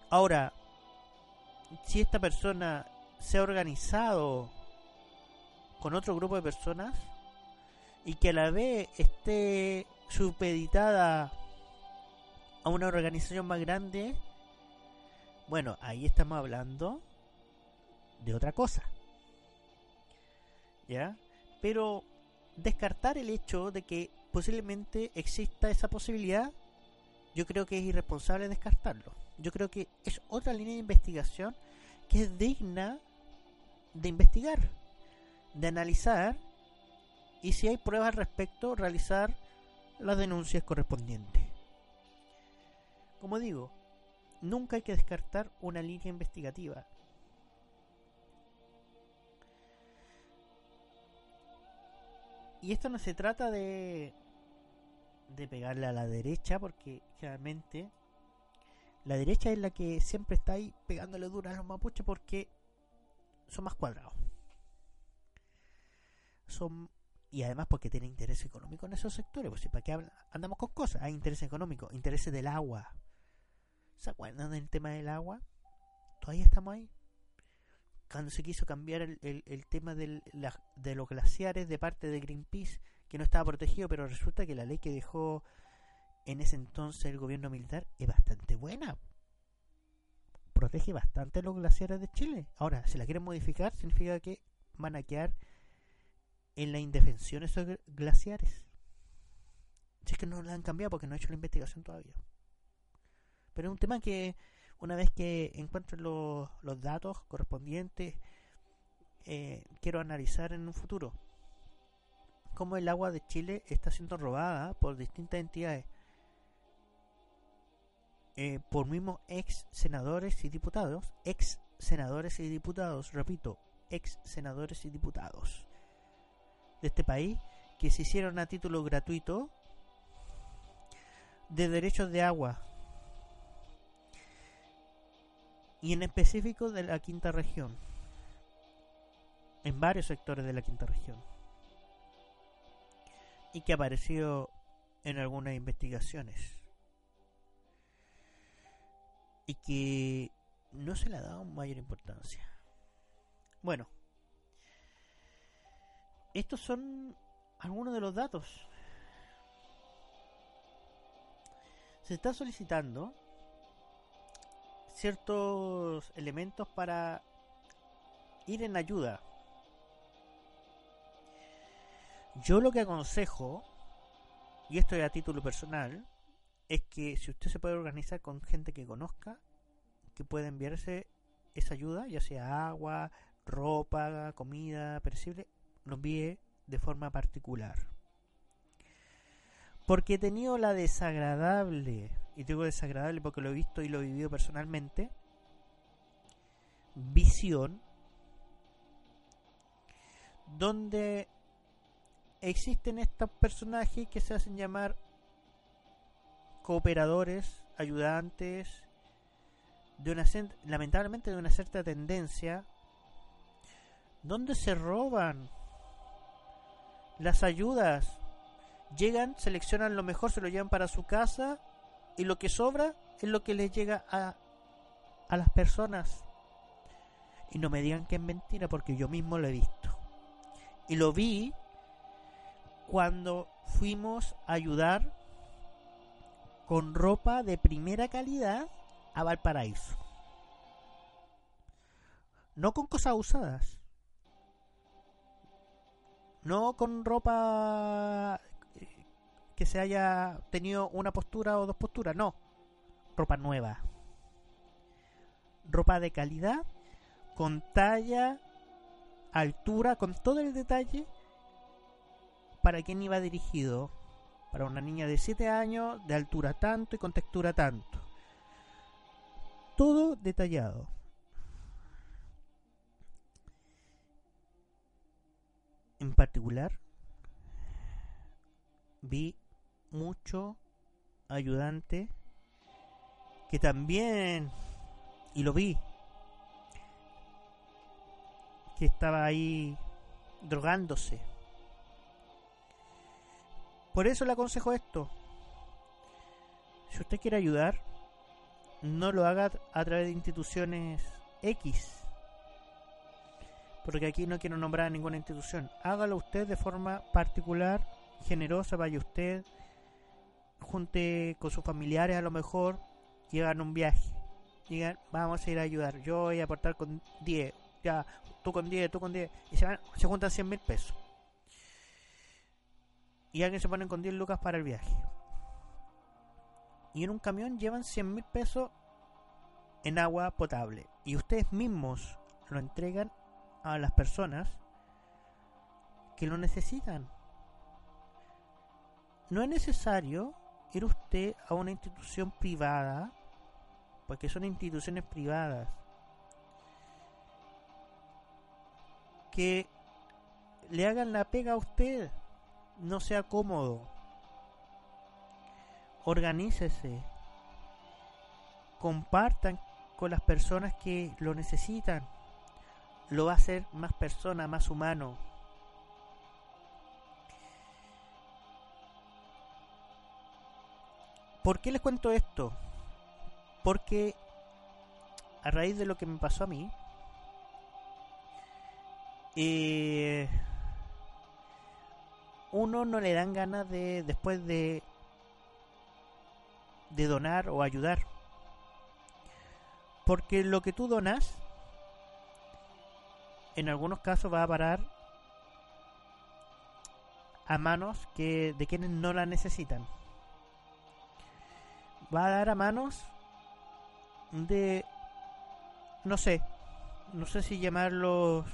Speaker 1: Ahora, si esta persona se ha organizado con otro grupo de personas y que a la vez esté supeditada a una organización más grande, bueno, ahí estamos hablando de otra cosa. ¿Ya? Pero descartar el hecho de que posiblemente exista esa posibilidad, yo creo que es irresponsable descartarlo. Yo creo que es otra línea de investigación que es digna de investigar, de analizar y si hay pruebas al respecto, realizar las denuncias correspondientes. Como digo, nunca hay que descartar una línea investigativa. Y esto no se trata de de pegarle a la derecha porque realmente la derecha es la que siempre está ahí pegándole duro a los mapuches porque son más cuadrados. Son y además porque tienen interés económico en esos sectores. Pues, ¿para qué andamos con cosas? Hay interés económico, intereses del agua. ¿Se acuerdan del tema del agua? Todavía estamos ahí. Cuando se quiso cambiar el, el, tema del, de los glaciares de parte de Greenpeace, que no estaba protegido, pero resulta que la ley que dejó en ese entonces el gobierno militar es bastante buena. Protege bastante los glaciares de Chile. Ahora, si la quieren modificar, significa que van a quedar en la indefensión esos glaciares. Si es que no la han cambiado porque no he hecho la investigación todavía. Pero es un tema que una vez que encuentre los, los datos correspondientes, eh, quiero analizar en un futuro. Cómo el agua de Chile está siendo robada por distintas entidades. Eh, por mismos ex senadores y diputados, ex senadores y diputados, repito, ex senadores y diputados de este país que se hicieron a título gratuito de derechos de agua y en específico de la quinta región en varios sectores de la quinta región y que apareció en algunas investigaciones y que no se le ha dado mayor importancia. Bueno, estos son algunos de los datos. Se está solicitando ciertos elementos para ir en ayuda. Yo lo que aconsejo, y esto es a título personal, es que si usted se puede organizar con gente que conozca, que pueda enviarse esa ayuda, ya sea agua, ropa, comida, perecible, lo envíe de forma particular. Porque he tenido la desagradable, y digo desagradable porque lo he visto y lo he vivido personalmente, visión donde existen estos personajes que se hacen llamar cooperadores, ayudantes, de una lamentablemente de una cierta tendencia, donde se roban las ayudas. Llegan, seleccionan lo mejor, se lo llevan para su casa y lo que sobra es lo que les llega a, a las personas. Y no me digan que es mentira porque yo mismo lo he visto. Y lo vi cuando fuimos a ayudar con ropa de primera calidad a Valparaíso. No con cosas usadas. No con ropa que se haya tenido una postura o dos posturas, no. Ropa nueva. Ropa de calidad, con talla, altura, con todo el detalle para quién iba dirigido para una niña de 7 años, de altura tanto y con textura tanto. Todo detallado. En particular, vi mucho ayudante que también, y lo vi, que estaba ahí drogándose por eso le aconsejo esto. Si usted quiere ayudar, no lo haga a través de instituciones X. Porque aquí no quiero nombrar a ninguna institución. Hágalo usted de forma particular, generosa, vaya usted, junte con sus familiares a lo mejor y hagan un viaje. Digan, vamos a ir a ayudar. Yo voy a aportar con 10. Ya, tú con 10, tú con 10. Y se, van, se juntan 100 mil pesos y alguien se pone con 10 lucas para el viaje. Y en un camión llevan 100 mil pesos en agua potable. Y ustedes mismos lo entregan a las personas que lo necesitan. No es necesario ir usted a una institución privada, porque son instituciones privadas, que le hagan la pega a usted no sea cómodo. Organícese. Compartan con las personas que lo necesitan. Lo va a hacer más persona, más humano. ¿Por qué les cuento esto? Porque a raíz de lo que me pasó a mí, eh, uno no le dan ganas de después de de donar o ayudar. Porque lo que tú donas en algunos casos va a parar a manos que de quienes no la necesitan. Va a dar a manos de no sé, no sé si llamarlos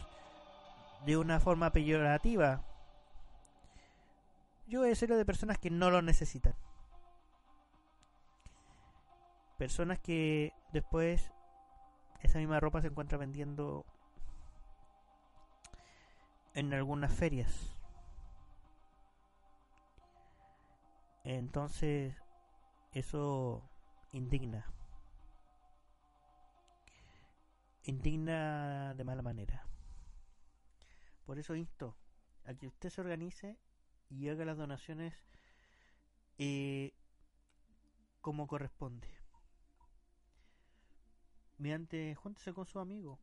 Speaker 1: de una forma peyorativa. Yo voy a decirlo de personas que no lo necesitan. Personas que después esa misma ropa se encuentra vendiendo en algunas ferias. Entonces, eso indigna. Indigna de mala manera. Por eso insto a que usted se organice y haga las donaciones eh, como corresponde. Mediante, júntese con su amigo.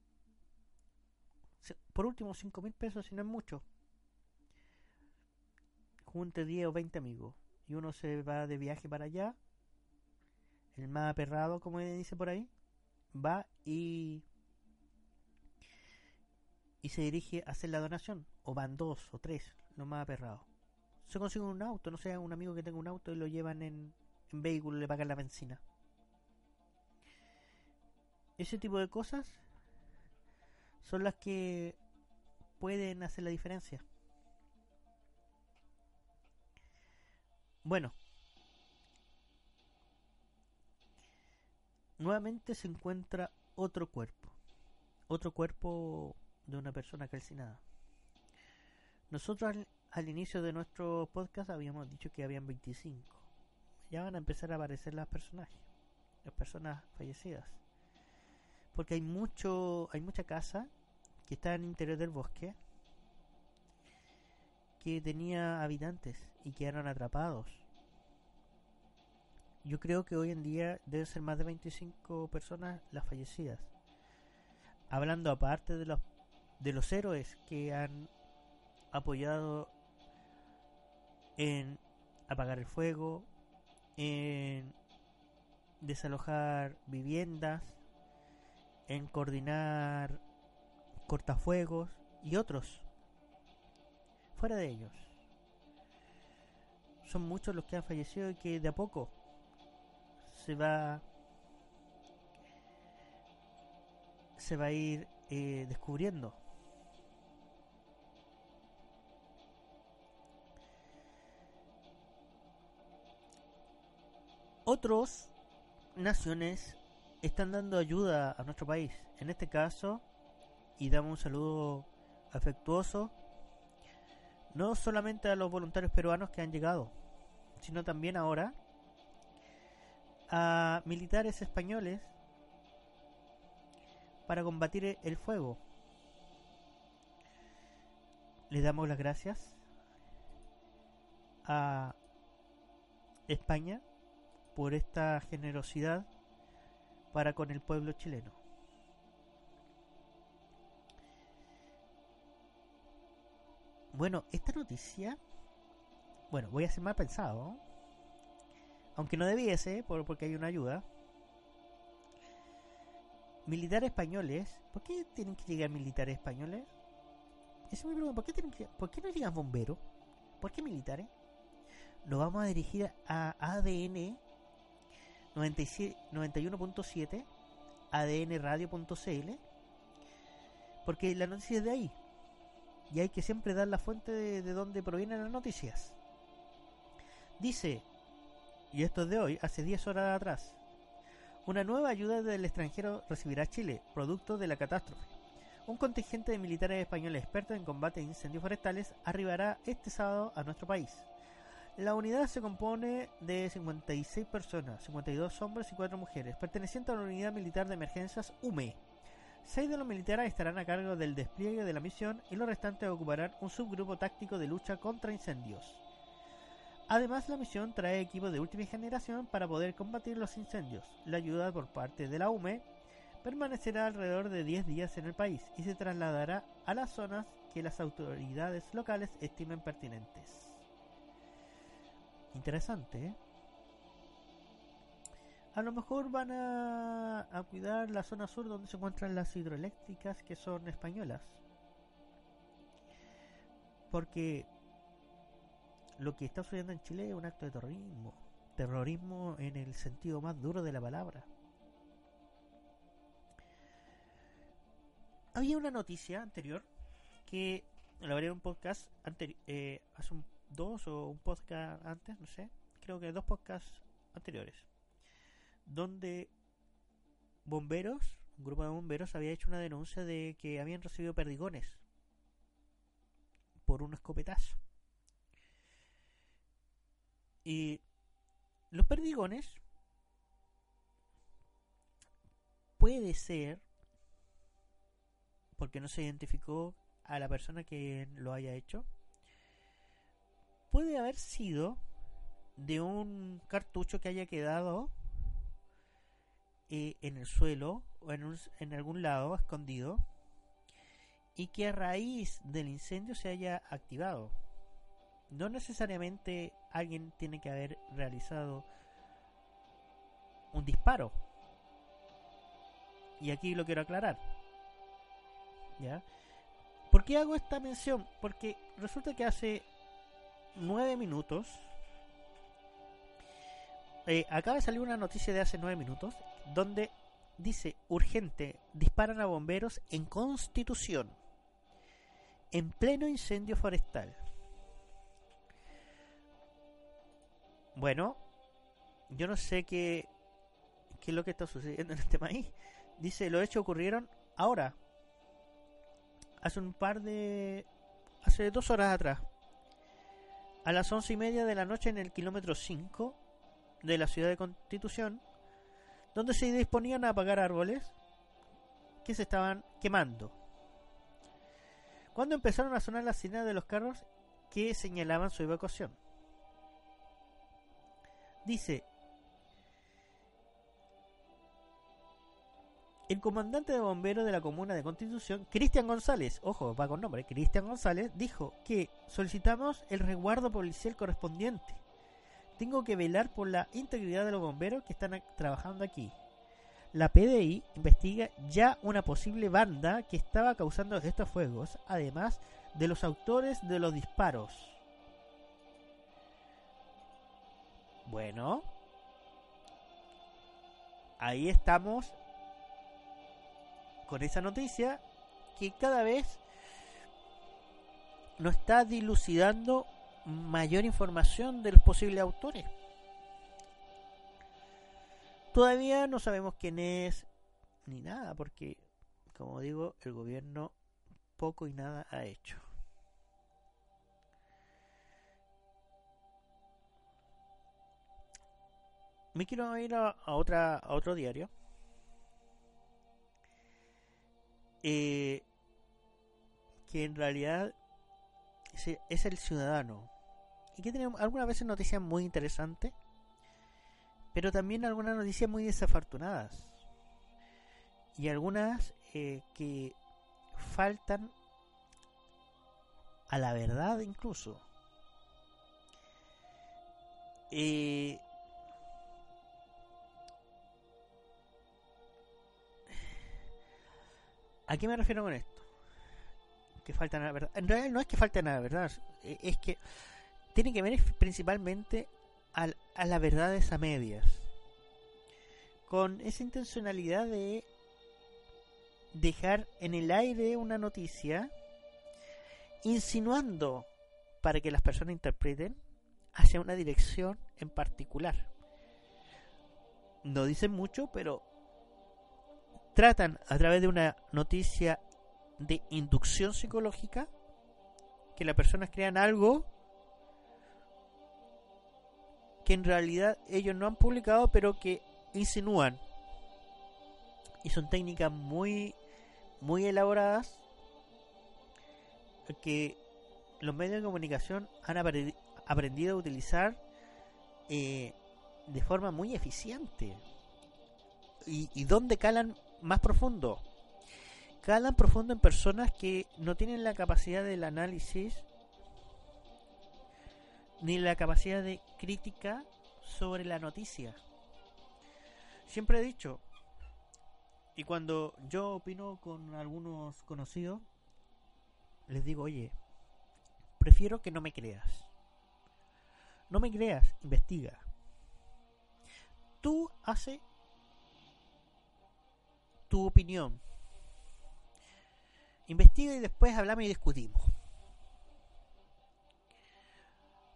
Speaker 1: Por último, 5 mil pesos, si no es mucho. Junte 10 o 20 amigos. Y uno se va de viaje para allá. El más aperrado, como dice por ahí. Va y y se dirige a hacer la donación. O van dos o tres, lo más aperrado. Se consigue un auto, no sé, un amigo que tenga un auto y lo llevan en, en vehículo y le pagan la benzina. Ese tipo de cosas son las que pueden hacer la diferencia. Bueno, nuevamente se encuentra otro cuerpo. Otro cuerpo de una persona calcinada. Nosotros al, inicio de nuestro podcast habíamos dicho que habían 25. Ya van a empezar a aparecer las personajes, las personas fallecidas. Porque hay mucho, hay mucha casa que está en el interior del bosque que tenía habitantes y quedaron atrapados. Yo creo que hoy en día deben ser más de 25 personas las fallecidas. Hablando aparte de los de los héroes que han apoyado en apagar el fuego, en desalojar viviendas, en coordinar cortafuegos y otros. Fuera de ellos. Son muchos los que han fallecido y que de a poco se va se va a ir eh, descubriendo. otros naciones están dando ayuda a nuestro país. En este caso, y damos un saludo afectuoso, no solamente a los voluntarios peruanos que han llegado, sino también ahora a militares españoles para combatir el fuego. Les damos las gracias a España por esta generosidad para con el pueblo chileno. Bueno, esta noticia, bueno, voy a ser más pensado, aunque no debiese, porque hay una ayuda. Militares españoles, ¿por qué tienen que llegar militares españoles? Eso me pregunto, ¿por qué, tienen que, ¿por qué no llegan bomberos? ¿Por qué militares? Nos vamos a dirigir a ADN 91.7 adnradio.cl porque la noticia es de ahí y hay que siempre dar la fuente de, de donde provienen las noticias dice y esto es de hoy hace 10 horas atrás una nueva ayuda del extranjero recibirá Chile producto de la catástrofe un contingente de militares españoles expertos en combate de incendios forestales arribará este sábado a nuestro país la unidad se compone de 56 personas, 52 hombres y 4 mujeres, pertenecientes a la unidad militar de emergencias UME. Seis de los militares estarán a cargo del despliegue de la misión y los restantes ocuparán un subgrupo táctico de lucha contra incendios. Además, la misión trae equipos de última generación para poder combatir los incendios. La ayuda por parte de la UME permanecerá alrededor de 10 días en el país y se trasladará a las zonas que las autoridades locales estimen pertinentes. interesante, ¿eh? A lo mejor van a, a cuidar la zona sur donde se encuentran las hidroeléctricas que son españolas. Porque lo que está sucediendo en Chile es un acto de terrorismo. Terrorismo en el sentido más duro de la palabra. Había una noticia anterior que la veré un podcast eh, hace un, dos o un podcast antes, no sé, creo que dos podcasts anteriores, donde bomberos, un grupo de bomberos había hecho una denuncia de que habían recibido perdigones por un escopetazo. Y los perdigones puede ser porque no se identificó a la persona que lo haya hecho puede haber sido de un cartucho que haya quedado eh, en el suelo o en, en algún lado escondido y que a raíz del incendio se haya activado. No necesariamente alguien tiene que haber realizado un disparo. Y aquí lo quiero aclarar. ¿Ya? ¿Por qué hago esta mención? Porque resulta que hace nueve minutos eh, acaba de salir una noticia de hace nueve minutos donde dice urgente disparan a bomberos en Constitución en pleno incendio forestal. Bueno, yo no sé qué, qué es lo que está sucediendo en este país. Dice, los hechos ocurrieron ahora, hace un par de... hace dos horas atrás. A las once y media de la noche en el kilómetro 5 de la ciudad de Constitución, donde se disponían a apagar árboles que se estaban quemando. Cuando empezaron a sonar las sirenas de los carros que señalaban su evacuación. Dice, el comandante de bomberos de la comuna de Constitución, Cristian González, ojo, va con nombre, Cristian González, dijo que solicitamos el resguardo policial correspondiente. Tengo que velar por la integridad de los bomberos que están trabajando aquí. La PDI investiga ya una posible banda que estaba causando estos fuegos, además de los autores de los disparos. Bueno, ahí estamos con esa noticia que cada vez nos está dilucidando mayor información de los posibles autores. Todavía no sabemos quién es ni nada, porque, como digo, el gobierno poco y nada ha hecho. Me quiero ir a, otra, a otro diario eh, que en realidad es, el ciudadano. Y que tiene algunas veces noticias muy interesantes, pero también algunas noticias muy desafortunadas. Y algunas eh, que faltan a la verdad incluso. Eh, ¿A qué me refiero con esto? Que faltan a la verdad. En realidad no es que falten a la verdad, e-, es que tiene que ver principalmente a, a las verdades a medias. Con esa intencionalidad de dejar en el aire una noticia insinuando para que las personas interpreten hacia una dirección en particular. No dicen mucho, pero tratan a través de una noticia de inducción psicológica que las personas crean algo que en realidad ellos no han publicado pero que insinúan. Y son técnicas muy muy elaboradas que los medios de comunicación han aprendido a utilizar eh, de forma muy eficiente. Y, y donde calan más profundo. Calan profundo en personas que no tienen la capacidad del análisis ni la capacidad de crítica sobre la noticia. Siempre he dicho, y cuando yo opino con algunos conocidos, les digo, oye, prefiero que no me creas. No me creas, investiga. Tú hace tu opinión. Investiga y después hablamos y discutimos.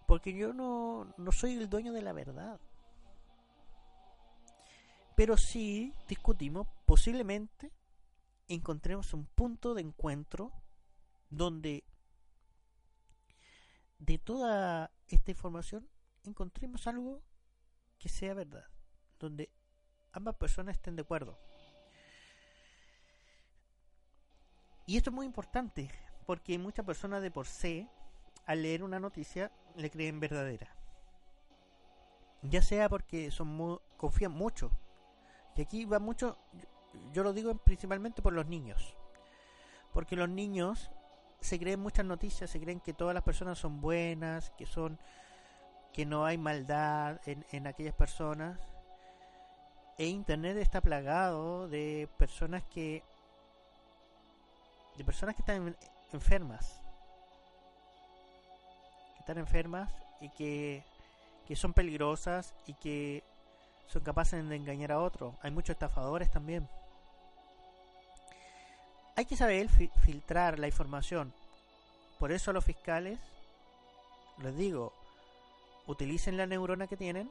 Speaker 1: Porque yo no, no soy el dueño de la verdad. Pero sí discutimos, posiblemente encontremos un punto de encuentro donde de toda esta información encontremos algo que sea verdad, donde ambas personas estén de acuerdo. Y esto es muy importante, porque muchas personas de por sí, al leer una noticia, le creen verdadera. Ya sea porque son confían mucho. Y aquí va mucho, yo lo digo principalmente por los niños. Porque los niños se creen muchas noticias, se creen que todas las personas son buenas, que son que no hay maldad en, en aquellas personas. E internet está plagado de personas que de personas que están enfermas. Que están enfermas y que, que son peligrosas y que son capaces de engañar a otros. Hay muchos estafadores también. Hay que saber filtrar la información. Por eso los fiscales les digo, utilicen la neurona que tienen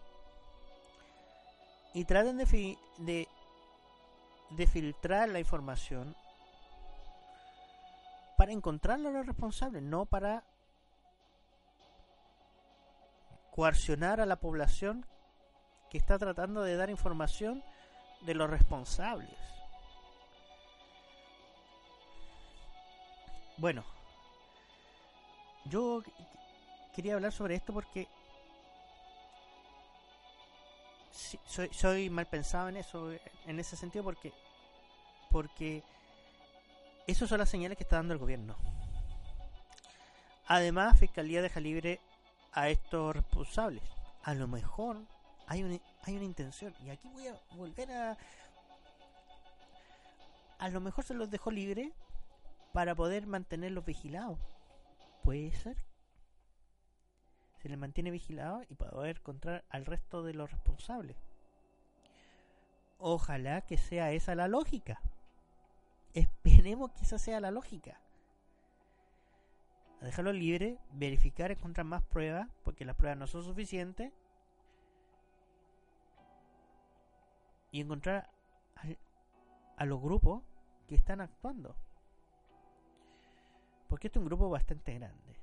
Speaker 1: y traten de, de, de filtrar la información para encontrar a los responsables, no para coercionar a la población que está tratando de dar información de los responsables. Bueno, yo quería hablar sobre esto porque soy, soy mal pensado en eso, en ese sentido, porque porque esas son las señales que está dando el gobierno. Además, Fiscalía deja libre a estos responsables. A lo mejor hay una, hay una intención. Y aquí voy a volver a... A lo mejor se los dejó libre para poder mantenerlos vigilados. Puede ser. Se les mantiene vigilados y para poder encontrar al resto de los responsables. Ojalá que sea esa la lógica. Esperemos que esa sea la lógica. A dejarlo libre, verificar, encontrar más pruebas, porque las pruebas no son suficientes. Y encontrar a, los grupos que están actuando. Porque este es un grupo bastante grande.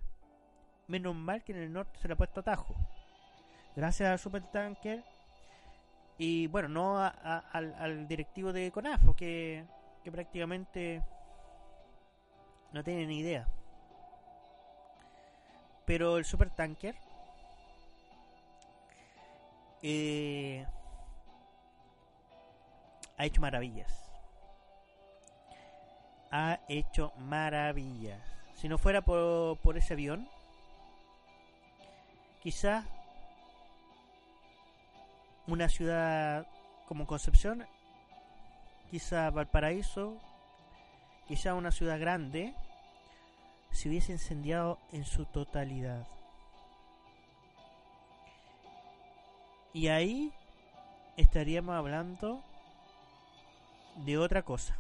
Speaker 1: Menos mal que en el norte se le ha puesto atajo. Gracias al supertanker. Y bueno, no al, al directivo de CONAFO, que que prácticamente no tienen ni idea. Pero el supertanker eh, ha hecho maravillas. Ha hecho maravillas. Si no fuera por, por ese avión, quizá una ciudad como Concepción quizá Valparaíso, quizá una ciudad grande, se hubiese incendiado en su totalidad. Y ahí estaríamos hablando de otra cosa.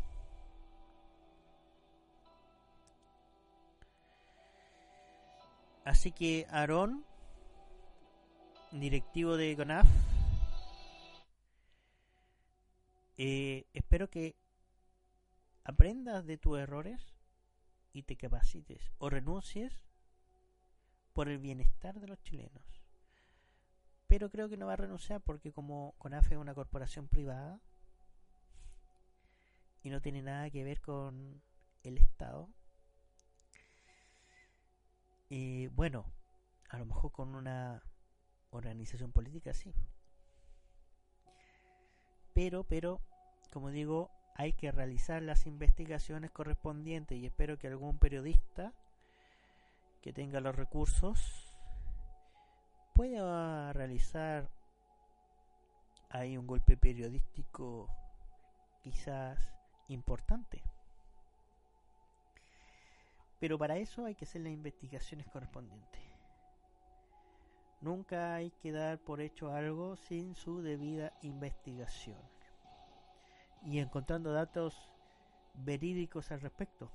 Speaker 1: Así que Aarón, directivo de CONAF, Eh, espero que aprendas de tus errores y te capacites o renuncies por el bienestar de los chilenos. Pero creo que no va a renunciar porque como CONAFE es una corporación privada y no tiene nada que ver con el Estado. Y bueno, a lo mejor con una organización política sí. Pero, pero, como digo, hay que realizar las investigaciones correspondientes y espero que algún periodista que tenga los recursos pueda realizar ahí un golpe periodístico quizás importante. Pero para eso hay que hacer las investigaciones correspondientes. Nunca hay que dar por hecho algo sin su debida investigación. Y encontrando datos verídicos al respecto.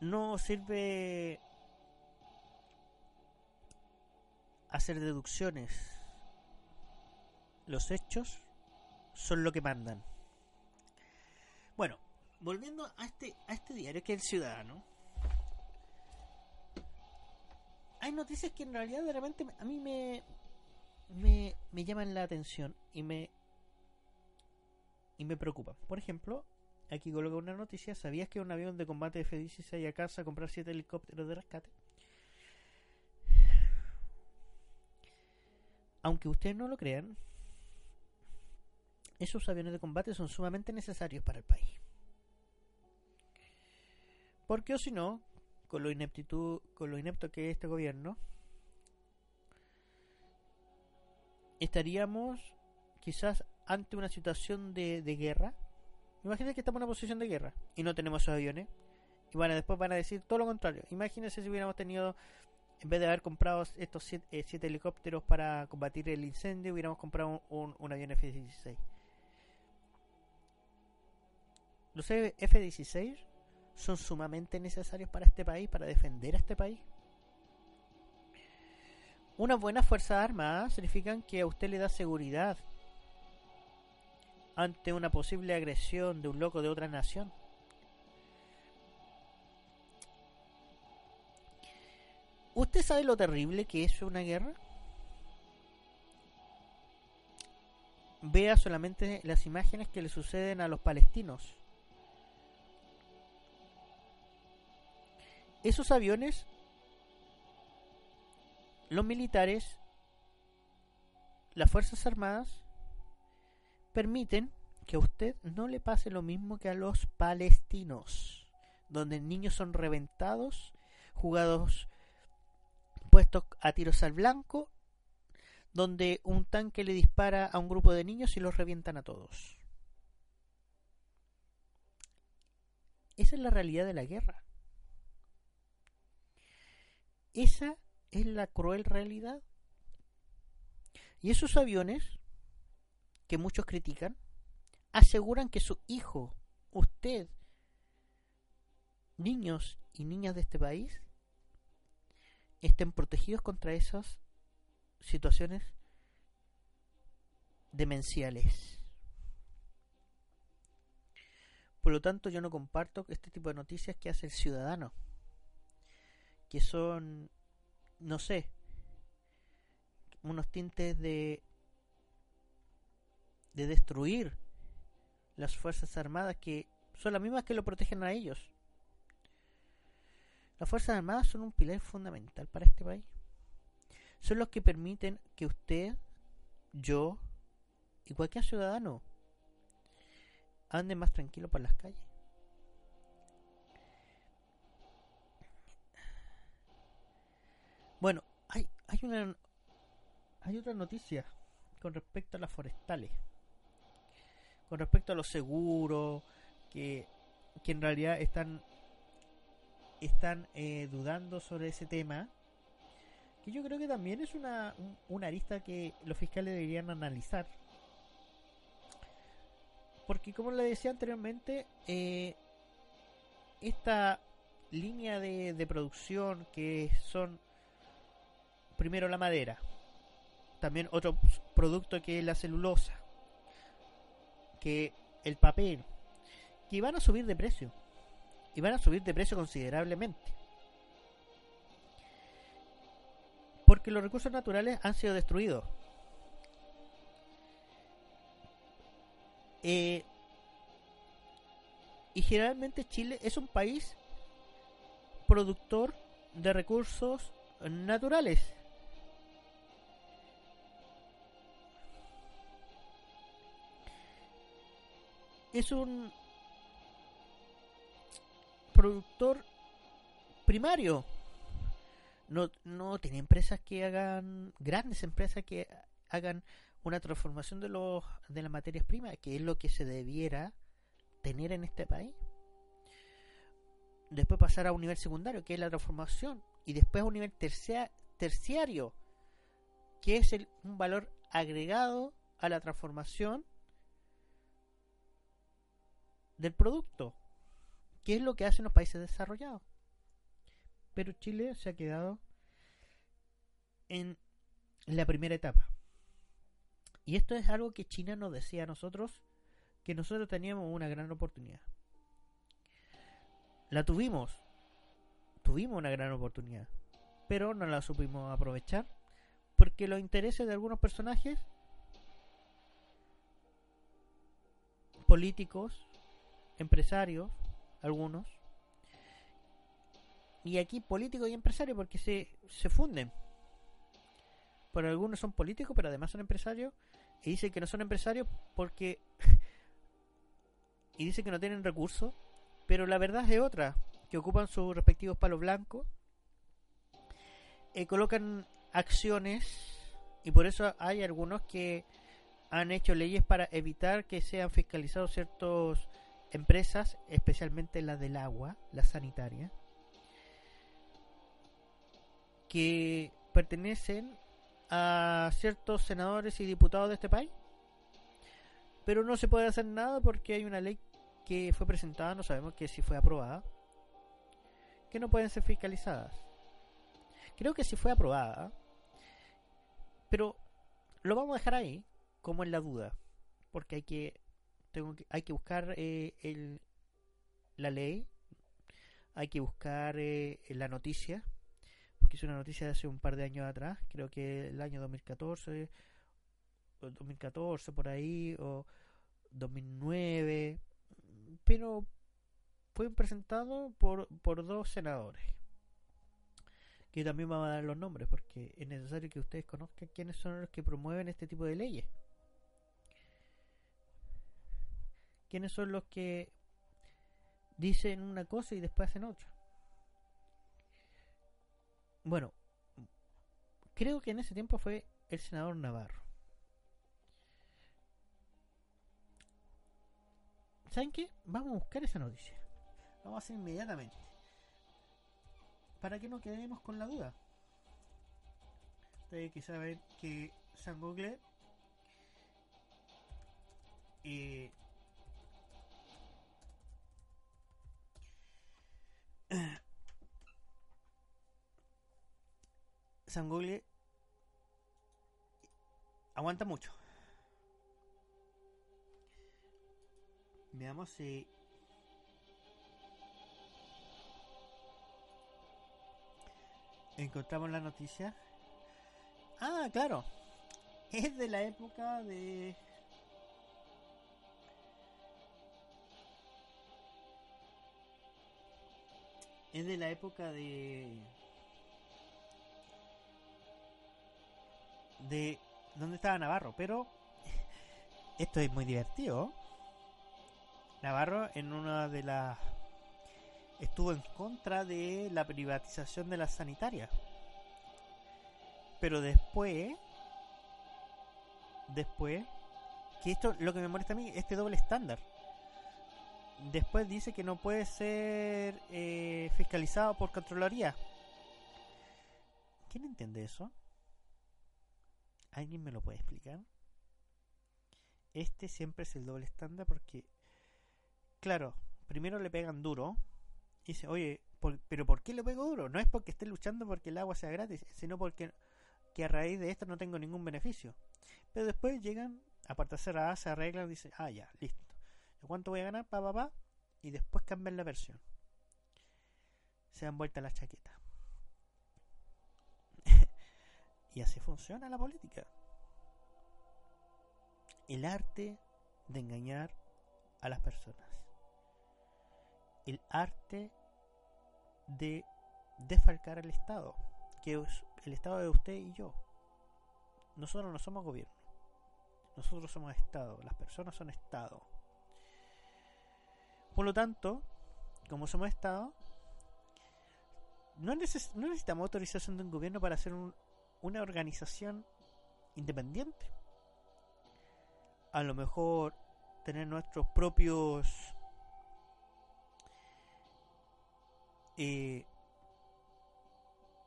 Speaker 1: No sirve hacer deducciones. Los hechos son lo que mandan. Bueno, volviendo a este, a este diario que es El Ciudadano. Hay noticias que en realidad de repente a mí me, me, me llaman la atención y me y me preocupan. Por ejemplo, aquí coloca una noticia. ¿Sabías que un avión de combate F-16 a casa a comprar 7 helicópteros de rescate? Aunque ustedes no lo crean, esos aviones de combate son sumamente necesarios para el país. Porque o si no, con lo ineptitud, con lo inepto que es este gobierno, estaríamos quizás ante una situación de, guerra. Imagínense que estamos en una posición de guerra y no tenemos esos aviones. Y bueno, después van a decir todo lo contrario. Imagínense si hubiéramos tenido, en vez de haber comprado estos siete, eh, helicópteros para combatir el incendio, hubiéramos comprado un, un avión F-16. Los F-16 son sumamente necesarios para este país, para defender a este país. Una buena fuerza armada significan que a usted le da seguridad ante una posible agresión de un loco de otra nación. ¿Usted sabe lo terrible que es una guerra? Vea solamente las imágenes que le suceden a los palestinos. Esos aviones, los militares, las Fuerzas Armadas, permiten que a usted no le pase lo mismo que a los palestinos, donde niños son reventados, jugados puestos a tiros al blanco, donde un tanque le dispara a un grupo de niños y los revientan a todos. Esa es la realidad de la guerra. Esa es la cruel realidad. Y esos aviones que muchos critican, aseguran que su hijo, usted, niños y niñas de este país, estén protegidos contra esas situaciones demenciales. Por lo tanto, yo no comparto este tipo de noticias que hace el ciudadano, que son, no sé, unos tintes de de destruir las Fuerzas Armadas que son las mismas que lo protegen a ellos. Las Fuerzas Armadas son un pilar fundamental para este país. Son los que permiten que usted, yo y cualquier ciudadano ande más tranquilo por las calles. Bueno, hay, hay una hay otra noticia con respecto a las forestales con respecto a los seguros, que, que en realidad están, están eh, dudando sobre ese tema, que yo creo que también es una, una arista que los fiscales deberían analizar. Porque como le decía anteriormente, eh, esta línea de, de producción que son primero la madera, también otro producto que es la celulosa, que el papel, que van a subir de precio. Y van a subir de precio considerablemente. Porque los recursos naturales han sido destruidos. Eh, y generalmente Chile es un país productor de recursos naturales. Es un productor primario no, no tiene empresas que hagan, grandes empresas que hagan una transformación de, los, de las materias primas, que es lo que se debiera tener en este país. Después pasar a un nivel secundario, que es la transformación, y después a un nivel terciario, que es el, un valor agregado a la transformación del producto, que es lo que hacen los países desarrollados. Pero Chile se ha quedado en la primera etapa. Y esto es algo que China nos decía a nosotros, que nosotros teníamos una gran oportunidad. La tuvimos, tuvimos una gran oportunidad, pero no la supimos aprovechar porque los intereses de algunos personajes políticos, empresarios, algunos, y aquí políticos y empresarios porque se, se funden. Por algunos son políticos, pero además son empresarios, y dicen que no son empresarios porque... y dicen que no tienen recursos, pero la verdad es otra, que ocupan sus respectivos palos blancos, eh, colocan acciones, y por eso hay algunos que han hecho leyes para evitar que sean fiscalizados ciertas empresas, especialmente las del agua, la sanitaria, que pertenecen a ciertos senadores y diputados de este país. Pero no se puede hacer nada porque hay una ley que fue presentada, no sabemos que si fue aprobada, que no pueden ser fiscalizadas. Creo que si fue aprobada, pero lo vamos a dejar ahí, como en la duda, porque hay que, tengo que, hay que buscar eh, el, la ley, hay que buscar eh, la noticia, porque es una noticia de hace un par de años atrás, creo que el año 2014, 2014 por ahí, o 2009, pero fue presentado por, por dos senadores. Que también vamos a dar los nombres porque es necesario que ustedes conozcan quiénes son los que promueven este tipo de leyes. Quiénes son los que dicen una cosa y después hacen otra. Bueno, creo que en ese tiempo fue el senador Navarro. ¿Saben qué? Vamos a buscar esa noticia. Vamos a hacer inmediatamente. Para que no quedemos con la duda. Ustedes que saben que San Google eh, San Google aguanta mucho. Veamos si encontramos la noticia. Ah, claro. Es de la época de es de la época de de dónde estaba Navarro, pero esto es muy divertido. Navarro en una de las estuvo en contra de la privatización de la sanitaria. Pero después después que esto lo que me molesta a mí este doble estándar. Después dice que no puede ser eh, fiscalizado por Contraloría. ¿Quién entiende eso? ¿Alguien me lo puede explicar? Este siempre es el doble estándar porque, claro, primero le pegan duro y dice, oye, pero ¿por qué le pego duro? No es porque esté luchando porque el agua sea gratis, sino porque que a raíz de esto no tengo ningún beneficio. Pero después llegan, aparte de hacer A, se arreglan dicen, ah, ya, listo. ¿Cuánto voy a ganar? Pa, pa, pa. Y después cambian la versión. Se dan vuelta la chaqueta. Y así funciona la política. El arte de engañar a las personas. El arte de desfalcar al Estado. Que es el Estado de usted y yo. Nosotros no somos gobierno. Nosotros somos Estado. Las personas son Estado. Por lo tanto, como somos Estado, no, necesitamos autorización de un gobierno para hacer una organización independiente. A lo mejor tener nuestros propios eh,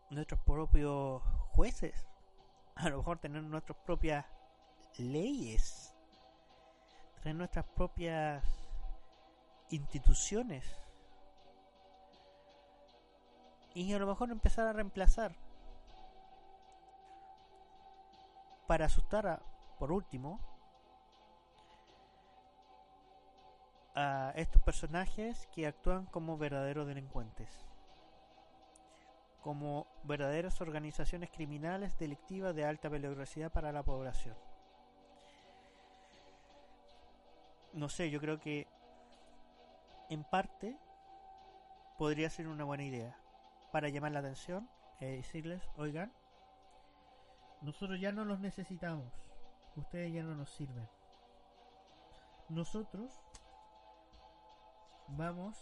Speaker 1: nuestros propios jueces, a lo mejor tener nuestras propias leyes, tener nuestras propias instituciones. Y a lo mejor empezar a reemplazar para asustar a, por último a estos personajes que actúan como verdaderos delincuentes, como verdaderas organizaciones criminales delictivas de alta peligrosidad para la población. No sé, yo creo que en parte podría ser una buena idea para llamar la atención y decirles, oigan, nosotros ya no los necesitamos, ustedes ya no nos sirven. Nosotros vamos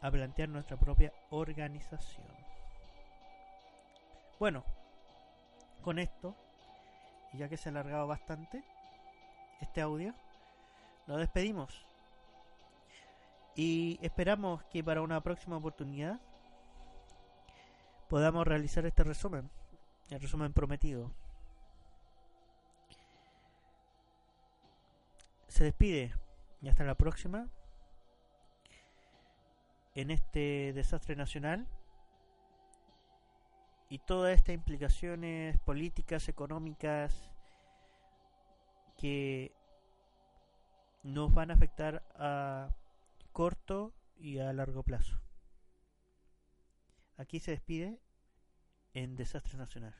Speaker 1: a plantear nuestra propia organización. Bueno, con esto, ya que se ha alargado bastante este audio, nos despedimos. Y esperamos que para una próxima oportunidad podamos realizar este resumen, el resumen prometido. Se despide y hasta la próxima en este desastre nacional y todas estas implicaciones políticas, económicas que nos van a afectar a corto y a largo plazo. Aquí se despide en Desastre Nacional.